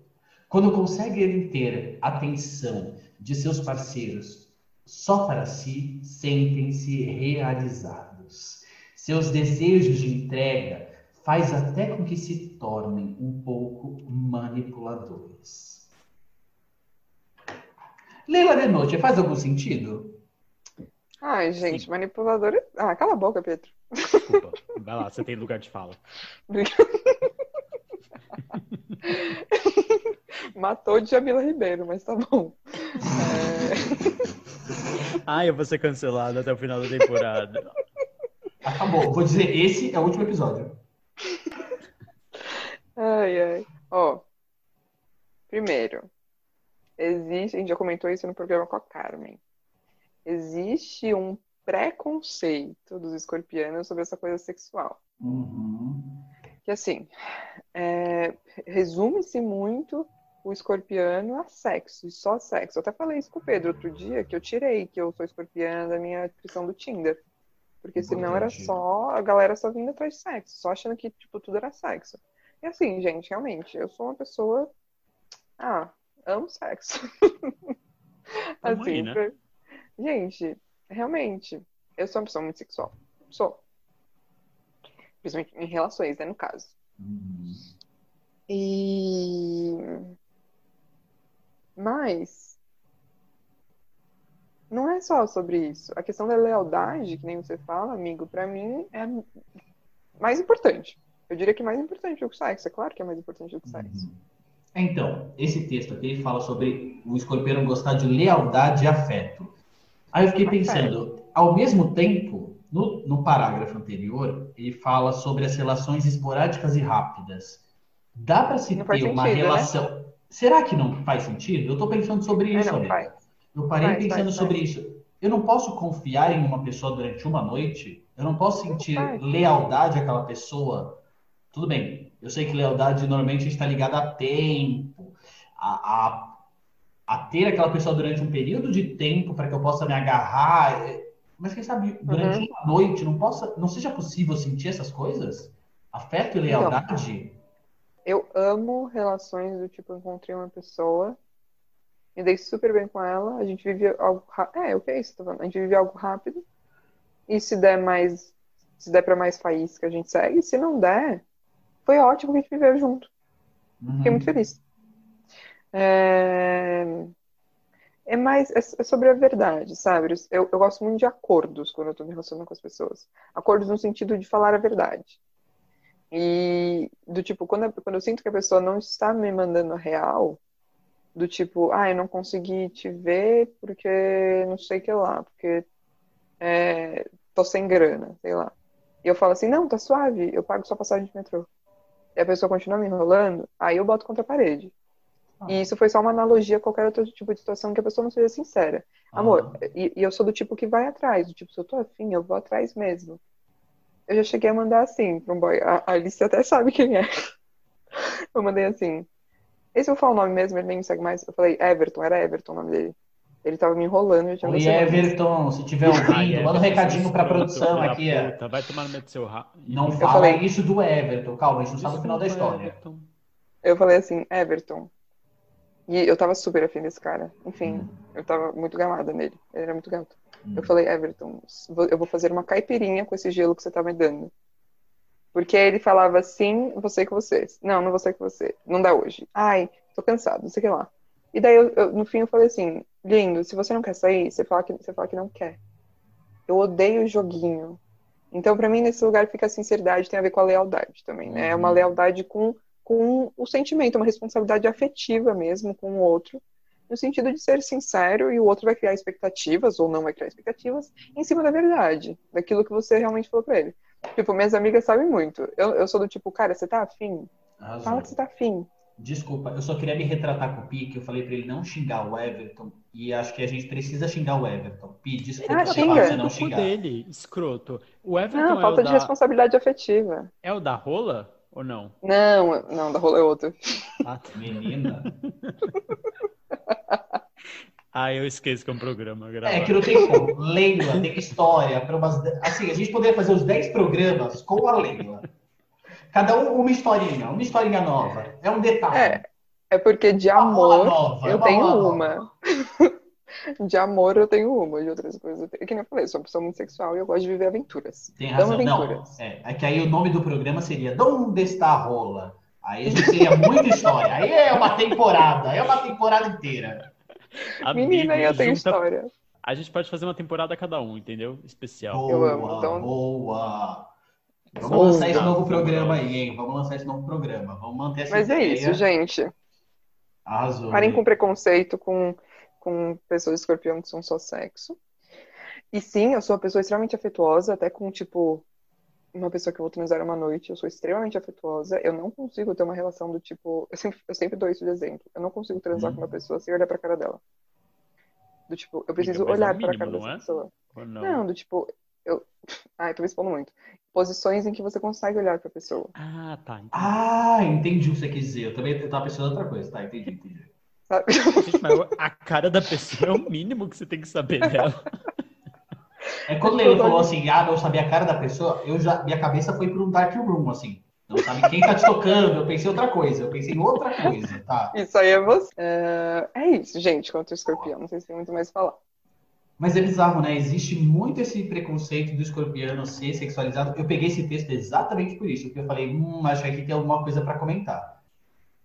Quando conseguem ter atenção de seus parceiros só para si, sentem-se realizados. Seus desejos de entrega faz até com que se tornem um pouco manipuladores. Leila de noite, faz algum sentido? Ai, gente, manipulador. é- Ah, cala a boca, Pedro. Desculpa. Vai lá, você tem lugar de fala. Matou de Jamila Ribeiro, mas tá bom. É, Ah, eu vou ser cancelado até o final da temporada. Acabou. Vou dizer, esse é o último episódio. Ai, ai. Ó, primeiro, existe, a gente já comentou isso no programa com a Carmen. Existe um preconceito dos escorpianos sobre essa coisa sexual. Uhum. Que assim, é, resume-se muito o escorpiano a sexo, e só sexo. Eu até falei isso com o Pedro outro dia, que eu tirei que eu sou escorpiana da minha descrição do Tinder. Porque senão era só a galera só vindo atrás de sexo, só achando que tipo, tudo era sexo. E assim, gente, realmente, eu sou uma pessoa. Ah, amo sexo. Tamo aí, né? pra- Gente, realmente, eu sou uma pessoa muito sexual. Sou. Principalmente em relações, né, no caso. Uhum. E. Mas. Não é só sobre isso. A questão da lealdade, que nem você fala, amigo, pra mim é mais importante. Eu diria que mais importante do que o sexo. É claro que é mais importante do que o sexo. Então, esse texto aqui ele fala sobre o escorpião gostar de lealdade e afeto. Aí eu fiquei Afeto. pensando, ao mesmo tempo, no, no parágrafo anterior, ele fala sobre as relações esporádicas e rápidas. Dá para se Não ter uma sentido, né? relação. Será que não faz sentido? Eu estou pensando sobre É, isso, não. Eu parei Faz, pensando faz, sobre faz. isso. Eu não posso confiar em uma pessoa durante uma noite. Eu não posso sentir lealdade àquela pessoa. Tudo bem. Eu sei que lealdade normalmente está ligada a tempo, a, a, a ter aquela pessoa durante um período de tempo para que eu possa me agarrar. Mas quem sabe durante Uhum. uma noite não possa, não seja possível sentir essas coisas? Afeto e Então. lealdade? Eu amo relações do tipo, encontrei uma pessoa, me dei super bem com ela, a gente vive algo. É, o que é isso? falando? A gente vive algo rápido. E se der mais. Se der pra mais faísca, a gente segue. Se não der, foi ótimo que a gente viveu junto. Fiquei Uhum. muito feliz. É, é mais. É é sobre a verdade, sabe? Eu, eu gosto muito de acordos quando eu tô me relacionando com as pessoas. Acordos no sentido de falar a verdade. E do tipo, quando, eu- quando eu sinto que a pessoa não está me mandando a real, do tipo, ah, eu não consegui te ver porque não sei o que lá, porque é, tô sem grana, sei lá. E eu falo assim, não, tá suave, eu pago sua passagem de metrô. E a pessoa continua me enrolando, aí eu boto contra a parede. E isso foi só uma analogia a qualquer outro tipo de situação que a pessoa não seja sincera. Amor, e, e eu sou do tipo que vai atrás, do tipo, se eu tô afim, eu vou atrás mesmo. Eu já cheguei a mandar assim pra um boy. A a Alice até sabe quem é. Eu mandei assim. Esse eu vou falar o nome mesmo, ele nem me segue mais. Eu falei, Everton, era Everton o nome dele. Ele tava me enrolando, eu tinha Oi. Everton, se tiver ouvindo, Ai, manda um recadinho pra produção aqui. puta, Vai tomar no meio do seu ra... Não Eu fala falei- isso do Everton, calma, a gente não sabe o final da história. Everton. Eu falei assim, Everton. E eu tava super afim desse cara. Enfim, Hum. eu tava muito gamada nele. Ele era muito gato. Eu falei, Everton, eu vou fazer uma caipirinha com esse gelo que você tá me dando. Porque ele falava sim, vou sair com você. Não, não sair com você. Não dá hoje. Ai, tô cansado, não sei o que lá. E daí, eu- eu- no fim, eu falei assim, lindo, se você não quer sair, você fala que, você fala que não quer. Eu odeio joguinho. Então, pra mim, nesse lugar fica a sinceridade, tem a ver com a lealdade também, né? É uma Uhum. lealdade com, com o sentimento, uma responsabilidade afetiva mesmo com o outro, no sentido de ser sincero e o outro vai criar expectativas, ou não vai criar expectativas, em cima da verdade, daquilo que você realmente falou pra ele. Tipo, minhas amigas sabem muito. Eu, eu sou do tipo, cara, você tá afim? Arrasou. Fala que você tá afim. Desculpa, eu só queria me retratar com o Pi, que eu falei pra ele não xingar o Everton, e acho que a gente precisa xingar o Everton. Pi, desculpa Ah, xinga. você não xingar. dele, escroto. O Everton Não, é, falta o de da, responsabilidade afetiva. é o da rola ou não? Não, não, da rola é outra. Ah, tá. Menina. Ah, eu esqueço que é um programa gravado. É que não tem como. Leila tem história. Pra umas... Assim, a gente poderia fazer os 10 programas com a Leila. Cada um uma historinha, uma historinha nova. É um detalhe. É, é porque de amor nova, é eu uma tenho uma. nova. De amor eu tenho uma, de outras coisas eu tenho. Que nem eu falei, sou uma pessoa muito sexual e eu gosto de viver aventuras. Tem razão. Não, aventuras. é, é que aí o nome do programa seria Onde está a rola? Aí a gente teria muita história. Aí é uma temporada, aí é uma temporada inteira. Menina, eu tenho junta- história. A gente pode fazer uma temporada cada um, entendeu? Especial. Boa, Eu amo, então- boa. Vamos Boa. lançar esse novo programa aí, hein? Vamos lançar esse novo programa. Vamos manter essa Mas é ideia. isso, gente. Arrasou. Parem com preconceito com, com pessoas de escorpião que são só sexo. E sim, eu sou uma pessoa extremamente afetuosa, até com, tipo, uma pessoa que eu vou transar uma noite. Eu sou extremamente afetuosa. Eu não consigo ter uma relação do tipo. Eu sempre, eu sempre dou isso de exemplo. Eu não consigo transar Hum. com uma pessoa sem olhar pra cara dela. Do tipo, eu preciso é olhar pra mínimo, cara não dessa é? pessoa. Não? Não, do tipo, eu. Ai, tô me expondo muito. Posições em que você consegue olhar pra pessoa. Ah, tá. entendi. Ah, entendi o que você quis dizer. Eu também eu tava pensando em outra coisa. Tá, entendi, entendi. Sabe? Gente, mas a cara da pessoa é o mínimo que você tem que saber dela. É quando ele falou assim, ah, não sabia a cara da pessoa, eu já, minha cabeça foi para um dark room, assim. Não sabe quem tá te tocando, eu pensei em outra coisa, eu pensei em outra coisa, tá? Isso aí é você. É, é isso, gente, contra o escorpião. Não sei se tem muito mais a falar. Mas é bizarro, né? Existe muito esse preconceito do escorpiano ser sexualizado. Eu peguei esse texto exatamente por isso, porque eu falei, hum, acho que aqui tem alguma coisa para comentar.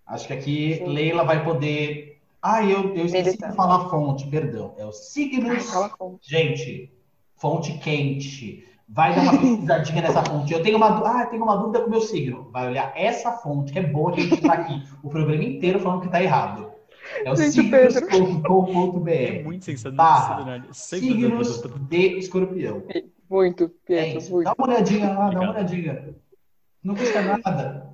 Acho que aqui Sim. Leila vai poder. Ah, eu, eu esqueci de falar a fonte, perdão. É o signos. cala a fonte. Gente, fonte quente. Vai dar uma pesquisadinha nessa fonte. Eu tenho uma, ah, tenho uma dúvida com o meu signo. Vai olhar essa fonte, que é boa, que a gente tá aqui o programa inteiro falando que tá errado. É o signos.com.br. É muito sensacional. Signos de escorpião. Muito, É Pietro, isso. muito. Dá uma olhadinha lá, dá uma olhadinha. Não custa nada.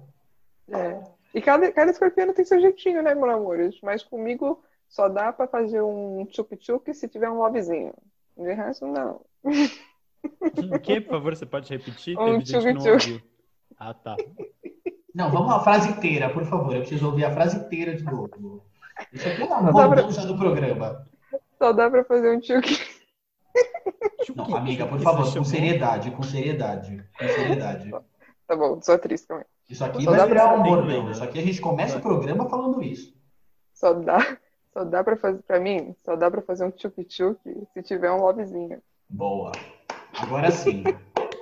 É. E cada, cada escorpiano tem seu jeitinho, né, meu amor? Mas comigo só dá pra fazer um tchuc-tchuc se tiver um lovezinho. De resto, não. O que, por favor, você pode repetir? Um Teve não ouviu. Ah, tá. Não, vamos a frase inteira, por favor. Eu preciso ouvir a frase inteira de novo. Isso aqui é uma Não dá pra- do programa. Só dá pra fazer um tchuc. Não, amiga, por favor, com seriedade, com seriedade, com seriedade. Tá bom, sou atriz também. Isso aqui Só vai virar pra- um bordão. Isso aqui a gente começa o programa falando isso. Só dá, só dá pra fazer, pra mim, só dá pra fazer um tchuc-tchuc se tiver um lovezinho. Boa. Agora sim.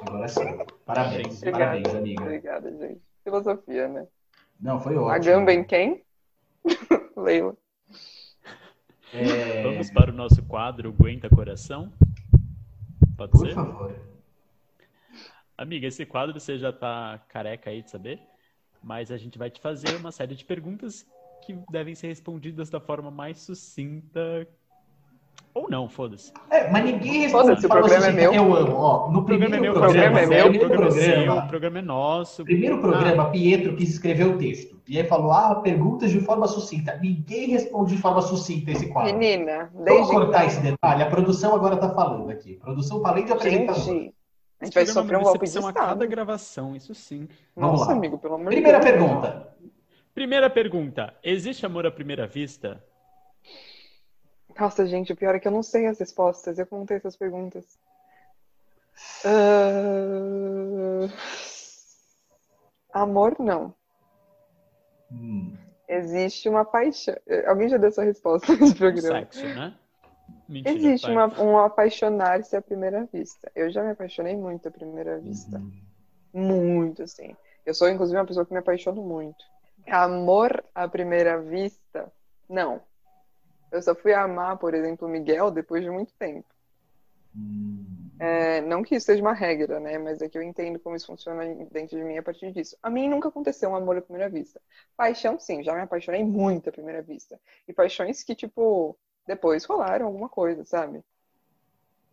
Agora sim. Parabéns, Obrigada. parabéns, amiga. Obrigada, gente. Filosofia, né? Não, foi A ótimo. gamba em quem? Leila. É, Vamos para o nosso quadro Aguenta Coração? Pode Por ser? favor. Amiga, esse quadro você já tá careca aí de saber, mas a gente vai te fazer uma série de perguntas que devem ser respondidas da forma mais sucinta. Ou não, foda-se. É, mas ninguém responde. Foda-se, o programa assim, é meu. Eu amo. Ó, no O programa é primeiro meu, o programa é meu, o primeiro programa é programa, o programa é nosso. primeiro programa, Pietro quis escrever o texto. E aí falou, ah, perguntas de forma sucinta. Ninguém responde de forma sucinta esse quadro. Menina, Vamos desde cortar esse detalhe. A produção agora tá falando aqui. Produção, falei de apresentador. gente, a gente vai programa é sofrer um uma golpe de decepção a cada gravação, isso sim. Vamos Nossa, lá. amigo, pelo amor Primeira de Deus. pergunta. Primeira pergunta: existe amor à primeira vista? Nossa, gente, o pior é que eu não sei as respostas. Eu que montei essas perguntas. Ah, Amor, não. Hum, Existe uma paixão. Alguém já deu essa resposta nesse programa? sexo, né? Mentira, Existe uma, um apaixonar-se à primeira vista. Eu já me apaixonei muito à primeira vista. Uhum. Muito, assim. Eu sou, inclusive, uma pessoa que me apaixono muito. Amor à primeira vista? Não. Eu só fui amar, por exemplo, o Miguel depois de muito tempo. Hum. É, não que isso seja uma regra, né? Mas é que eu entendo como isso funciona dentro de mim a partir disso. A mim nunca aconteceu um amor à primeira vista. Paixão, sim, já me apaixonei muito à primeira vista. E paixões que, tipo, depois rolaram alguma coisa, sabe?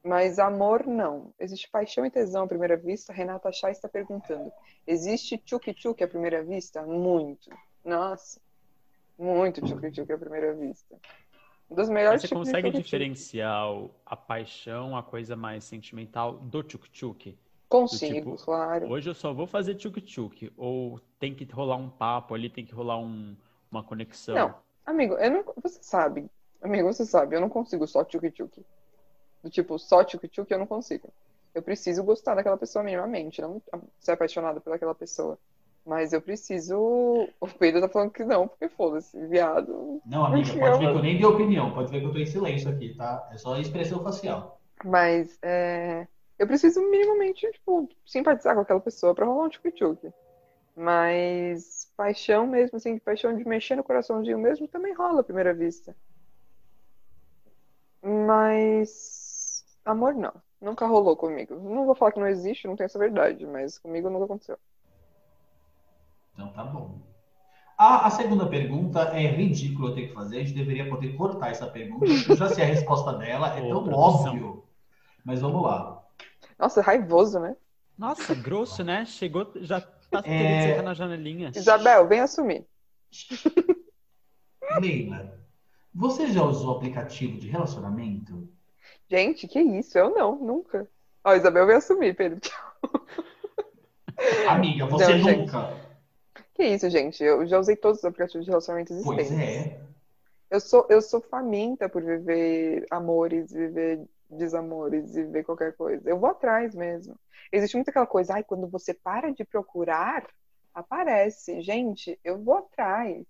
Mas amor, não. Existe paixão e tesão à primeira vista? Renata Chá está perguntando. Existe tchuk-tchuk à primeira vista? Muito. Nossa. Muito tchuk-tchuk à primeira vista. Um dos melhores Mas você consegue diferenciar a paixão, a coisa mais sentimental do tchuk-tchuk? Consigo, tipo, claro. Hoje eu só vou fazer tchuk-tchuk. Ou tem que rolar um papo ali, tem que rolar um- uma conexão. Não, amigo, eu não, você sabe. Amigo, você sabe, eu não consigo só tchuk-tchuk. Do tipo, só tchuk-tchuk eu não consigo. Eu preciso gostar daquela pessoa minimamente, não ser apaixonada pelaquela pessoa. Mas eu preciso. O Pedro tá falando que não, porque foda-se, viado. Não, amiga, pode ver que eu nem dei opinião. Pode ver que eu tô em silêncio aqui, tá? É só expressão facial. Mas é, eu preciso minimamente, tipo, simpatizar com aquela pessoa pra rolar um tchuk-tchuk. Mas paixão mesmo, assim, paixão de mexer no coraçãozinho mesmo também rola à primeira vista. Mas amor não. Nunca rolou comigo. Não vou falar que não existe, não tem essa verdade, mas comigo nunca aconteceu. Então tá bom. A, a segunda pergunta é ridículo eu ter que fazer. A gente deveria poder cortar essa pergunta. Eu já sei a resposta dela, é tão óbvio. Mas vamos lá. Nossa, raivoso, né? Nossa, grosso, né? Chegou, já tá É. na janelinha. Isabel, vem assumir. Leila, você já usou aplicativo de relacionamento? Gente, que isso? Eu não, nunca. Ó, Isabel vem assumir, Pedro. Amiga, você Não, gente. Que isso, gente? Eu já usei todos os aplicativos de relacionamento existentes. Pois é. Eu sou, eu sou faminta por viver amores, viver desamores, viver qualquer coisa. Eu vou atrás mesmo. Existe muito aquela coisa, ai, quando você para de procurar, aparece. Gente, eu vou atrás.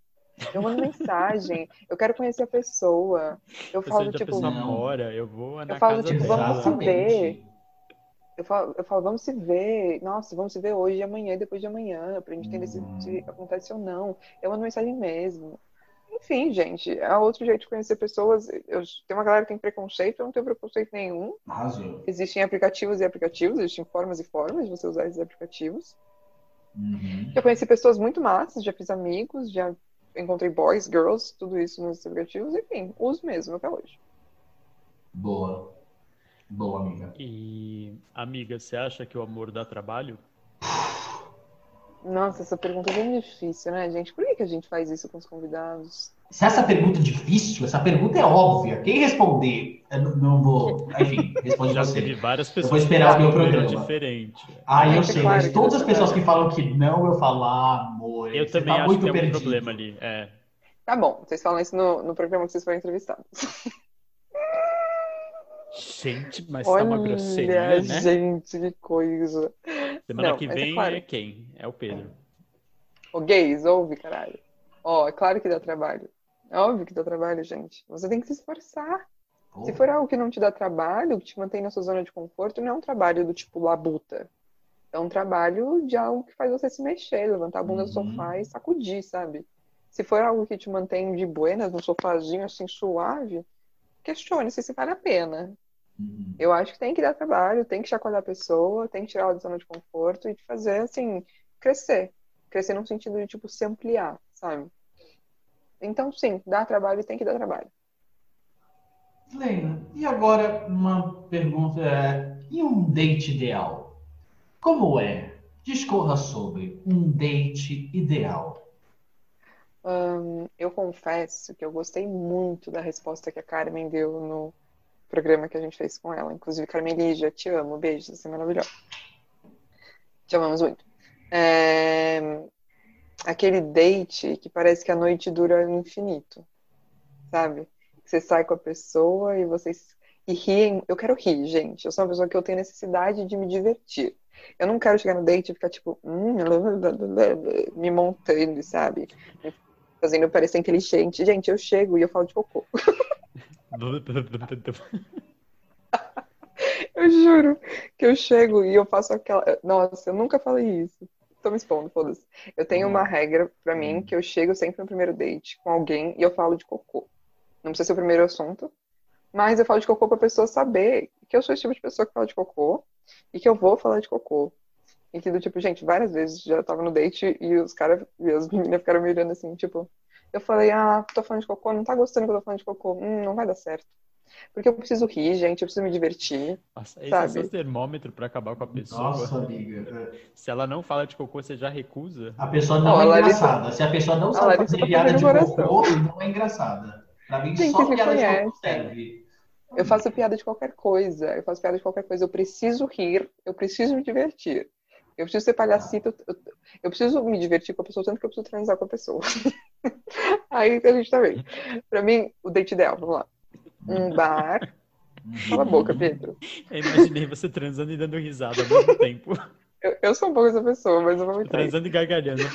Eu mando mensagem, eu quero conhecer a pessoa. Eu falo, tipo, mora, eu vou na falo, casa tipo, vamos se ver. Eu falo, eu falo, vamos se ver. Nossa, vamos se ver hoje, amanhã e depois de amanhã, pra gente entender se, Hum. se acontece ou não. Eu mando mensagem mesmo. Enfim, gente, é outro jeito de conhecer pessoas. Eu, tem uma galera que tem preconceito, eu não tenho preconceito nenhum. Arrasou. Existem aplicativos e aplicativos, existem formas e formas de você usar esses aplicativos. Uhum. Já conheci pessoas muito massas, já fiz amigos, já encontrei boys, girls, tudo isso nos aplicativos. Enfim, uso mesmo até hoje. Boa. Boa, amiga. E, amiga, você acha que o amor dá trabalho? Nossa, essa pergunta é bem difícil, né, gente? Por que, que a gente faz isso com os convidados? Se essa pergunta é difícil, essa pergunta é óbvia. Quem responder, eu não- não vou. Enfim, responde Já você. teve várias vou pessoas esperar o meu programa. diferente. Ah, eu É sei, claro mas todas as pessoas vai. que falam que não, eu falo, ah, amor, Eu você também tá acho muito que tem um perdido. problema ali. É. Tá bom, vocês falam isso no, no programa que vocês foram entrevistados. Gente, mas tá uma grosseria, Olha, né? gente, que coisa. Semana Não, que é vem é, claro. quem? É o Pedro. Ô, gays, ouve, caralho. Ó, é claro que dá trabalho. É óbvio que dá trabalho, gente. Você tem que se esforçar. Pô, Se for algo que não te dá trabalho, que te mantém na sua zona de conforto, não é um trabalho do tipo labuta. É um trabalho de algo que faz você se mexer, levantar a bunda do Uhum. sofá e sacudir, sabe? Se for algo que te mantém de buenas, num sofazinho assim suave, questione se isso vale a pena. Uhum. Eu acho que tem que dar trabalho, tem que chacoalhar a pessoa, tem que tirar ela da zona de conforto e te fazer, assim, crescer. Crescer num sentido de, tipo, se ampliar, sabe? Então, sim, dá trabalho e tem que dar trabalho. Leila, e agora uma pergunta: é, e um date ideal? Como é? Discorra sobre um date ideal. Eu confesso que eu gostei muito da resposta que a Carmen deu no programa que a gente fez com ela. Inclusive, Carmen Lígia, te amo. Beijo, você é maravilhosa. Te amamos muito. É, Aquele date que parece que a noite dura infinito, sabe? Você sai com a pessoa e vocês e riem. Eu quero rir, gente. Eu sou uma pessoa que eu tenho necessidade de me divertir. Eu não quero chegar no date e ficar tipo, hum, me montando, sabe? fazendo parecer inteligente. Gente, eu chego e eu falo de cocô. Eu juro que eu chego e eu faço aquela. Nossa, eu nunca falei isso. Tô me expondo, foda-se. Eu tenho uma regra pra mim que eu chego sempre no primeiro date com alguém e eu falo de cocô. Não precisa ser o primeiro assunto, mas eu falo de cocô pra pessoa saber que eu sou esse tipo de pessoa que fala de cocô e que eu vou falar de cocô. E que do tipo, gente, várias vezes já tava no date e os caras e as meninas ficaram me olhando assim, tipo, eu falei, ah, tô falando de cocô, não tá gostando que eu tô falando de cocô, hum, não vai dar certo. Porque eu preciso rir, gente, eu preciso me divertir. Nossa, esse Sabe? é seu termômetro pra acabar com a pessoa. Nossa, amiga. Se ela não fala de cocô, você já recusa? A pessoa não a é Larissa- engraçada. Se a pessoa não a sabe Larissa fazer tá piada de fazendo cocô, não é engraçada. Pra mim, Gente, só me piada de conhece. cocô serve. Eu faço piada de qualquer coisa, eu faço piada de qualquer coisa, eu preciso rir, eu preciso me divertir. Eu preciso ser palhacito, eu, eu preciso me divertir com a pessoa, tanto que eu preciso transar com a pessoa. Aí a gente tá bem. Pra mim, o date ideal, vamos lá. Um bar. Cala a boca, Pedro. Eu imaginei você transando e dando risada ao mesmo tempo. Eu, eu sou um pouco essa pessoa, mas eu vou me Transando e gargalhando.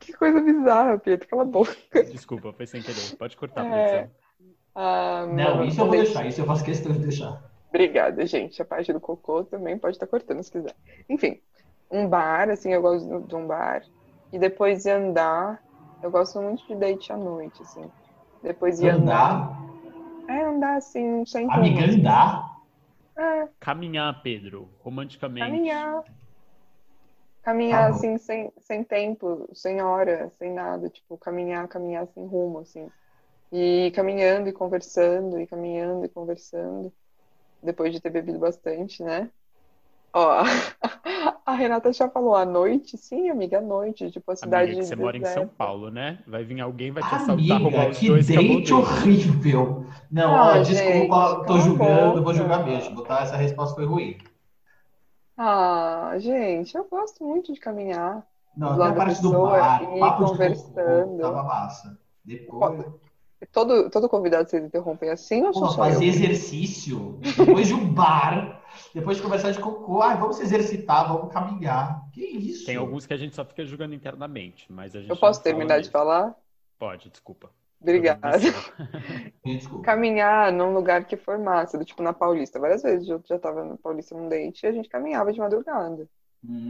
Que coisa bizarra, Pedro, cala a boca. Desculpa, foi sem querer. Pode cortar, É. produção. Ah, Não, isso eu vou deixar. Isso eu faço questão de deixar. Obrigada, gente. A parte do cocô também pode estar cortando se quiser. Enfim, um bar, assim, eu gosto de um bar. E depois de andar, eu gosto muito de date à noite, assim. Depois de andar. Andar, É, andar assim, sem amiga, rumo. andar. É, Caminhar, Pedro, romanticamente. caminhar. Caminhar, Tá bom. assim, sem, sem tempo, sem hora, sem nada. Tipo, caminhar, caminhar sem rumo, assim. E caminhando e conversando, e caminhando e conversando. Depois de ter bebido bastante, né? Ó, a Renata já falou à noite. Sim, amiga, à noite. Tipo, a cidade Amiga, que você mora em São deserta. Paulo, né? Vai vir alguém, vai te assaltar, roubar Amiga, os que dois date cabos horrível. Não, Ah, ó, gente, desculpa, tô julgando, vou julgar mesmo, tá? Essa resposta foi ruim. Ah, gente, eu gosto muito de caminhar. Não, Do até a parte do pessoa bar, e papo de conversando. tava massa. Depois, Todo, todo convidado vocês interrompem assim ou pô, só fazer eu? exercício, depois de um bar, depois de conversar de cocô, ai, vamos se exercitar, vamos caminhar. Que isso? Tem alguns que a gente só fica julgando internamente, mas a gente Eu posso terminar de falar? Pode, desculpa. Obrigada. Desculpa. Caminhar num lugar que for massa, do tipo na Paulista. Várias vezes eu já tava na Paulista num date e a gente caminhava de madrugada.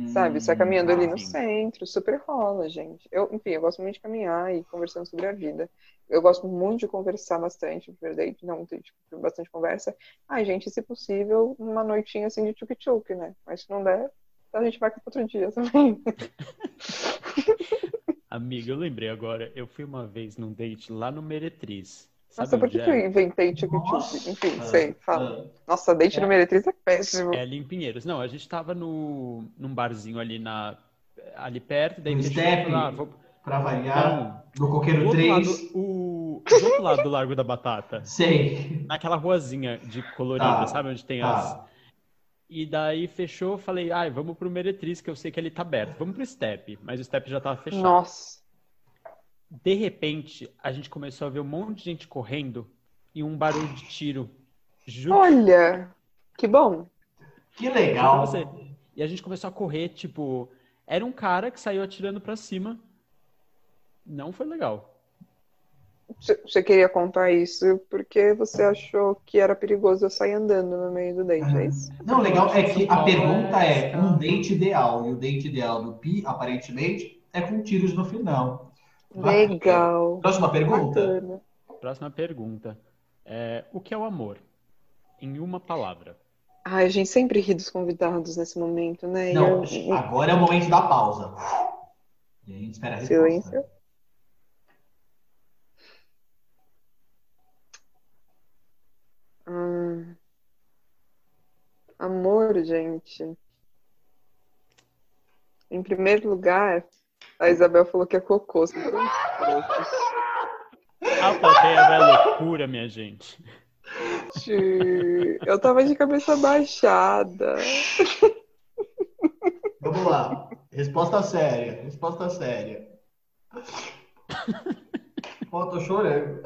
Sabe? Você vai caminhando ali no sim. centro, super rola, gente. Eu, enfim, eu gosto muito de caminhar e conversando sobre a vida. Eu gosto muito de conversar bastante no primeiro date, não tem tipo, bastante conversa. Ai, gente, se possível, uma noitinha assim de tchuk-tchuk, né? Mas se não der, a gente vai para outro dia também. Amiga, eu lembrei agora, eu fui uma vez num date lá no Meretriz. Sabe Nossa, por que que eu é? inventei tchuk-tchuk? Nossa. Enfim, sei, fala. Ah, Nossa, date É. no Meretriz é péssimo. É ali em Pinheiros. Não, a gente tava no, num barzinho ali na ali perto, daí No fechou, Step? falou, ah, vou... Pra variar, do Coqueiro outro, lado, 3. o... do outro lado do Largo da Batata. Sei. Naquela ruazinha de colorida, Tá, sabe? Onde tem tá. as. E daí fechou, falei, ai, vamos pro Meretriz, que eu sei que ele tá aberto. Vamos pro Step, mas o Step já tava fechado. Nossa. De repente, a gente começou a ver um monte de gente correndo e um barulho de tiro. Juro, Olha, que bom. Que legal. você. E a gente começou a correr, tipo, era um cara que saiu atirando pra cima. Não foi legal. Você queria contar isso porque você achou que era perigoso eu sair andando no meio do date, é isso? Não, o legal é que a Paulo pergunta é é um date ideal. E o date ideal do Pi, aparentemente, é com tiros no final. Legal. Próxima pergunta? Bacana. Próxima pergunta. É, o que é o amor? Em uma palavra. Ai, a gente sempre ri dos convidados nesse momento, né? Não, eu- agora é o momento da pausa. E a gente espera a resposta. Silêncio. Hum. Amor, gente. Em primeiro lugar, a Isabel falou que é cocô. Escrotos. A plateia vai loucura, minha gente. Gente, Eu tava de cabeça baixada. Vamos lá. Resposta séria. Resposta séria. Ó, tô chorando.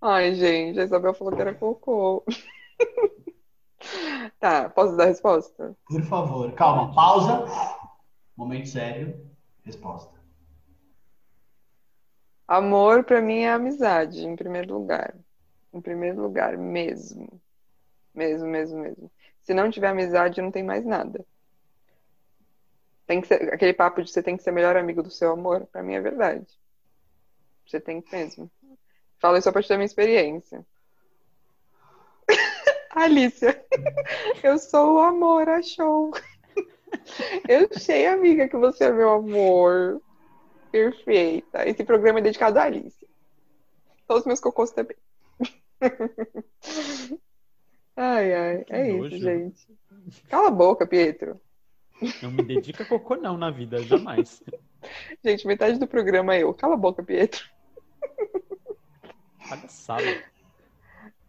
Ai, gente, a Isabel falou que era cocô. Tá, posso dar a resposta? Por favor. Calma, pausa. Momento sério. Resposta. Amor pra mim é amizade, em primeiro lugar. Em primeiro lugar, mesmo. Mesmo, mesmo, mesmo. Se não tiver amizade, não tem mais nada. Tem que ser, aquele papo de você tem que ser melhor amigo do seu amor, pra mim é verdade. Você tem que mesmo. Falo isso a partir da minha experiência. Alicia, eu sou o amor, achou. Eu sei, amiga, que você é meu amor. Perfeita. Esse programa é dedicado a Alice. Todos os meus cocôs também. Ai, ai. Que É nojo. isso, gente. Cala a boca, Pietro. Não me dedica a cocô não na vida, jamais. Gente, metade do programa é eu. Cala a boca, Pietro. Palhaçada.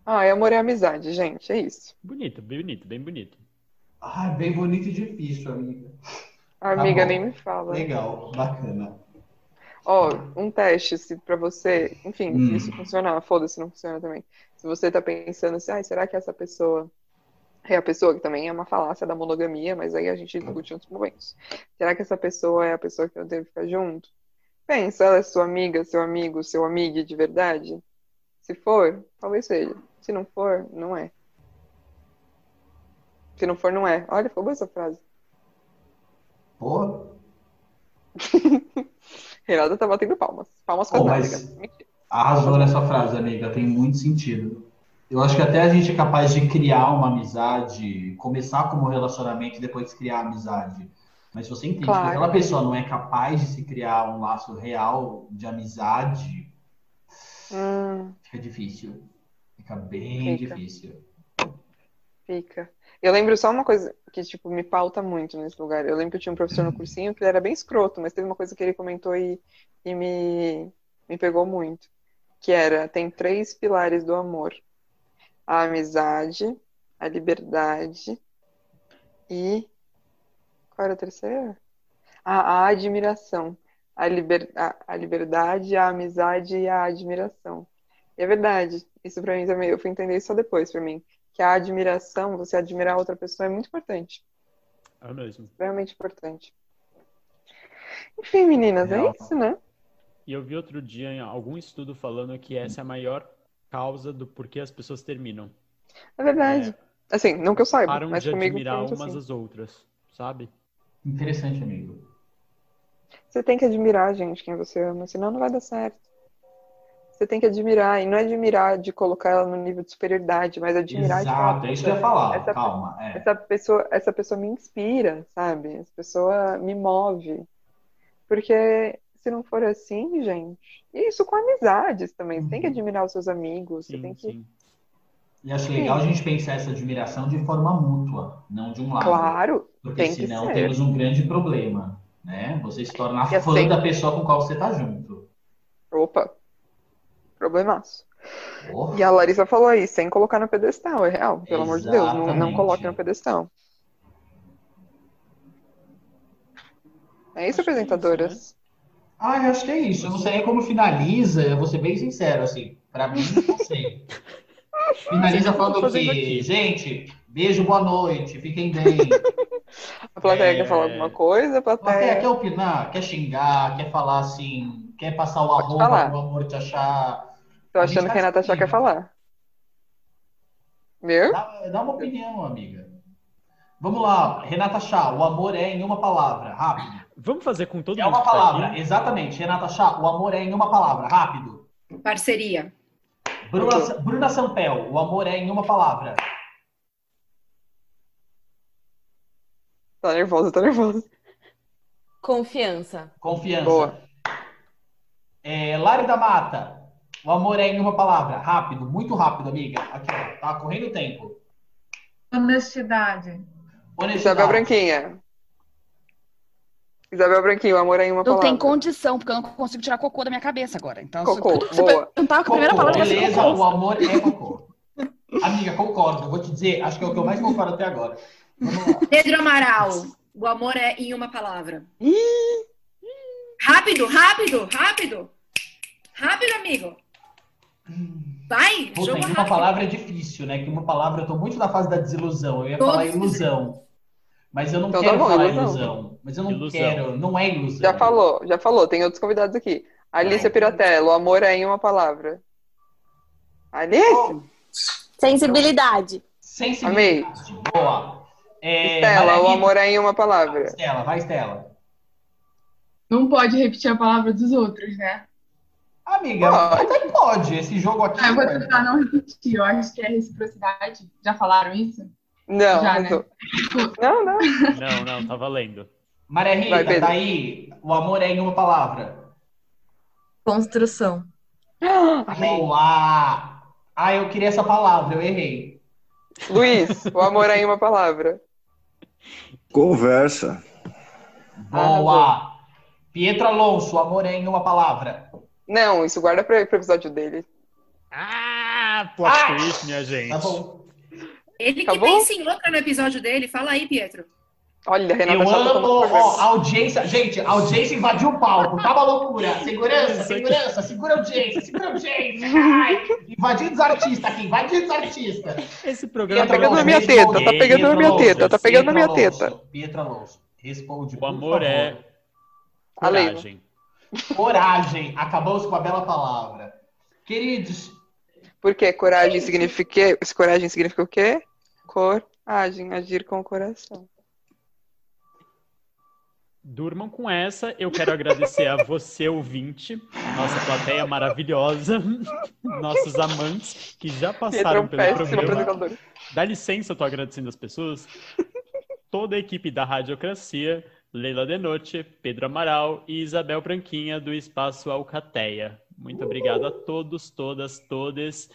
Ai, amor é amizade, gente. É isso. Bonito, bem bonito, bem bonito. Ah, bem bonito e difícil, amiga. A amiga bom. nem me fala. Legal, bacana. Ó, um teste se para você, enfim, se Hum. isso funcionar, foda-se, não funciona também. Se você tá pensando assim, ai, será que essa pessoa é a pessoa que também é uma falácia da monogamia, mas aí a gente discute em outros momentos. Será que essa pessoa é a pessoa que eu devo ficar junto? Pensa, ela é sua amiga, seu amigo, seu amigo de verdade? Se for, talvez seja. Se não for, não é. Se não for, não é. Olha, ficou boa essa frase. Pô, Renata tá batendo palmas. Palmas Pô, fantásticas. mas- arrasou nessa frase, amiga. Tem muito sentido. Eu acho que até a gente é capaz de criar uma amizade, começar como um relacionamento e depois criar amizade. Mas se você entende que Claro. aquela pessoa não é capaz de se criar um laço real de amizade, Hum. fica difícil. Fica bem Fica. difícil. Fica. Eu lembro só uma coisa que, tipo, me pauta muito nesse lugar. Eu lembro que eu tinha um professor no cursinho que ele era bem escroto, mas teve uma coisa que ele comentou e, e me, me pegou muito. Que era, tem três pilares do amor. A amizade, a liberdade e... Qual era a terceira? A, a admiração. A, liber, a, a liberdade, a amizade e a admiração. E é verdade. Isso pra mim também, eu fui entender isso só depois pra mim que a admiração, você admirar outra pessoa é muito importante. É mesmo. Extremamente importante. Enfim, meninas, Real. é isso, né? E eu vi outro dia em algum estudo falando que essa é a maior causa do porquê as pessoas terminam. É verdade. Assim, não que eu saiba, Param mas de comigo admirar umas assim. às outras, sabe? Interessante, amigo. Você tem que admirar, gente, quem você ama, senão não vai dar certo. Você tem que admirar, e não é admirar de colocar ela no nível de superioridade, mas admirar de falar, Exato, é isso que eu ia "Poxa, falar. essa- Calma. É. essa pessoa, essa pessoa me inspira, sabe? Essa pessoa me move. Porque se não for assim, gente, e isso com amizades também. Você tem que admirar os seus amigos, você Sim, tem que. sim. E acho legal a gente pensar essa admiração de forma mútua, não de um lado. Claro, Porque tem que senão ser. temos um grande problema, né? Você se torna fã assim- da pessoa com qual você tá junto. Opa, problemaço. Oh, E a Larissa falou aí, sem colocar no pedestal, é real, pelo amor de Deus, não, não Exatamente. coloque no pedestal. É isso, Acho que é isso, apresentadoras. Ah, eu acho que é isso. Eu não sei nem como finaliza, eu vou ser bem sincero, assim. Pra mim, não sei. Finaliza falando o Fazendo quê? aqui. Gente, beijo, boa noite, fiquem bem. A plateia É. quer falar alguma coisa? A Plateia plateia. quer opinar, quer xingar, quer falar assim, quer passar o Pode arroba falar. amor te achar. Tô achando tá que a Renata Chá quer falar. Viu? Dá, dá uma opinião, amiga. Vamos lá, Renata Chá, o amor é em uma palavra, rápido. Vamos fazer com todo É mundo uma que tá palavra, aqui? exatamente. Renata Chá, o amor é em uma palavra, rápido. Parceria. Bruna, Bruna Sampel, o amor é em uma palavra. Tá nervosa, tá nervosa. Confiança. Confiança. Boa. É, Lari da Mata, o amor é em uma palavra, rápido, muito rápido, amiga. Aqui, ó, tá correndo o tempo. Honestidade. Honestidade. Isabel Branquinha. Isabel Branquinho, amor é em uma Não palavra. tem condição, porque eu não consigo tirar cocô da minha cabeça agora. Então, Cocô, se você boa. perguntar que a primeira Cocô, palavra vai ser beleza, o amor é cocô. Amiga, concordo. Vou te dizer, acho que é o que eu mais concordo até agora. Pedro Amaral. O amor é em uma palavra. Rápido, rápido, rápido. Rápido, amigo. Vai, Puta, uma rápido. palavra é difícil, né? Que uma palavra, eu tô muito na fase da desilusão. Eu ia Todos falar ilusão. Mas eu não Então tá quero bom, falar ilusão. ilusão. Mas eu não Ilusão. quero, não é ilusão. Já falou, já falou. Tem outros convidados aqui. Alicia Piratella, o amor é em uma palavra. Alice? Oh, Sensibilidade. sensibilidade. Boa. É, Estela, o amor é em uma palavra. Estela, vai, Estela. Não pode repetir a palavra dos outros, né? Amiga, Pode. até pode. Esse jogo aqui. Ah, eu vou tentar não repetir. Eu acho que é reciprocidade. Já falaram isso? Não, Já, não né? tô. Não, não. Não, não, tá valendo. Maria Vai, Rita, Pedro. daí, o amor é em uma palavra. Construção. Boa! Ah, eu queria essa palavra, eu errei. Luiz, o amor é em uma palavra. Conversa. Boa! Pietro Alonso, o amor é em uma palavra. Não, isso guarda para o episódio dele. Ah, plot Ah! twist, minha gente. Tá bom. Ele que Acabou? pensa em outra no episódio dele. Fala aí, Pietro. Olha, Renata Eu Chata amo, ó, audiência. Gente, a audiência invadiu o palco. Tá uma loucura. Segurança, segurança, segura a audiência, segura a audiência. Ai, invadindo os artistas aqui, invadindo os artistas. Esse Tá programa pegando na minha teta, tá pegando na minha teta, tá pegando na minha teta. Pietro Alonso, responde, O por amor favor. é A Leila. coragem. Coragem. Acabamos com a bela palavra. Queridos, Porque coragem significa, esse coragem significa o quê? Coragem, agir com o coração. Durmam com essa. Eu quero agradecer a você, ouvinte, nossa plateia maravilhosa, nossos amantes que já é passaram pelo péssimo programa. Dá licença, eu tô agradecendo as pessoas. Toda a equipe da Radiocracia, Leila Denote, Pedro Amaral e Isabel Branquinha do Espaço Alcateia. Muito obrigado a todos, todas, todes.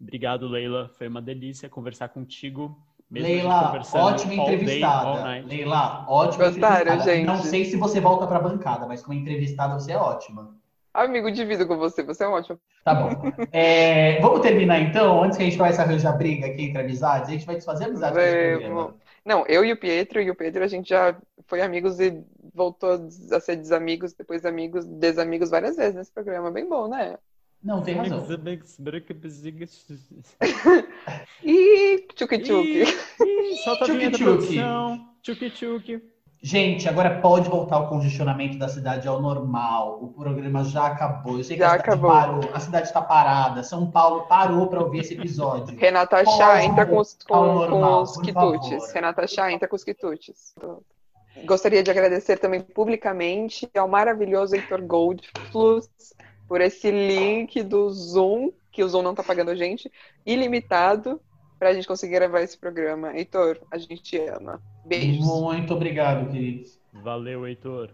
Obrigado, Leila. Foi uma delícia conversar contigo. A Leila, ótima day, entrevistada. night. Leila, ótima Gostaram, entrevistada. gente? Não sei se você volta pra bancada, mas como entrevistada você é ótima. Amigo, divido com você, você é ótimo. Tá bom. É, vamos terminar então, antes que a gente comece a arranjar briga aqui entre amizades, a gente vai desfazer amizade. Vamos. Não, eu e o Pietro, e o Pedro, a gente já foi amigos e voltou a ser desamigos, depois amigos, desamigos várias vezes nesse programa. Bem bom, né? Não, tem razão. Ih, tchuki-tchuki. Ih, Solta a vinheta produção. Tchuki-tchuki. Gente, agora pode voltar o congestionamento da cidade ao normal. O programa já acabou. Eu sei que Já a cidade acabou. parou, a cidade está parada. São Paulo parou para ouvir esse episódio. Renata Chá entra com os, com, com normal, os por quitutes. favor. Renata Chá entra com os quitutes. Gostaria de agradecer também publicamente ao maravilhoso Heitor Goldfluss por esse link do Zoom, que o Zoom não tá pagando a gente, ilimitado, para a gente conseguir gravar esse programa. Heitor, a gente te ama. Beijos. Muito obrigado, queridos. Valeu, Heitor.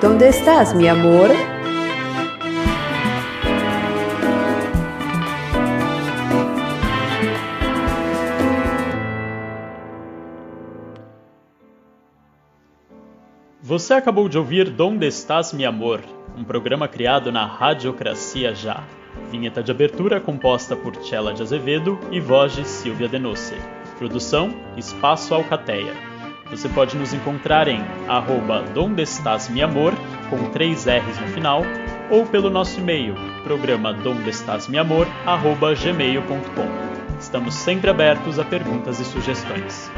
¿Dónde estás, mi amor? Você acabou de ouvir Donde Estás, Mi Amor, um programa criado na Radiocracia Já. Vinheta de abertura composta por Tchela de Azevedo e voz de Silvia Denosse. Produção Espaço Alcateia. Você pode nos encontrar em arroba Amor, com três R's no final, ou pelo nosso e-mail, programa gmail.com. Estamos sempre abertos a perguntas e sugestões.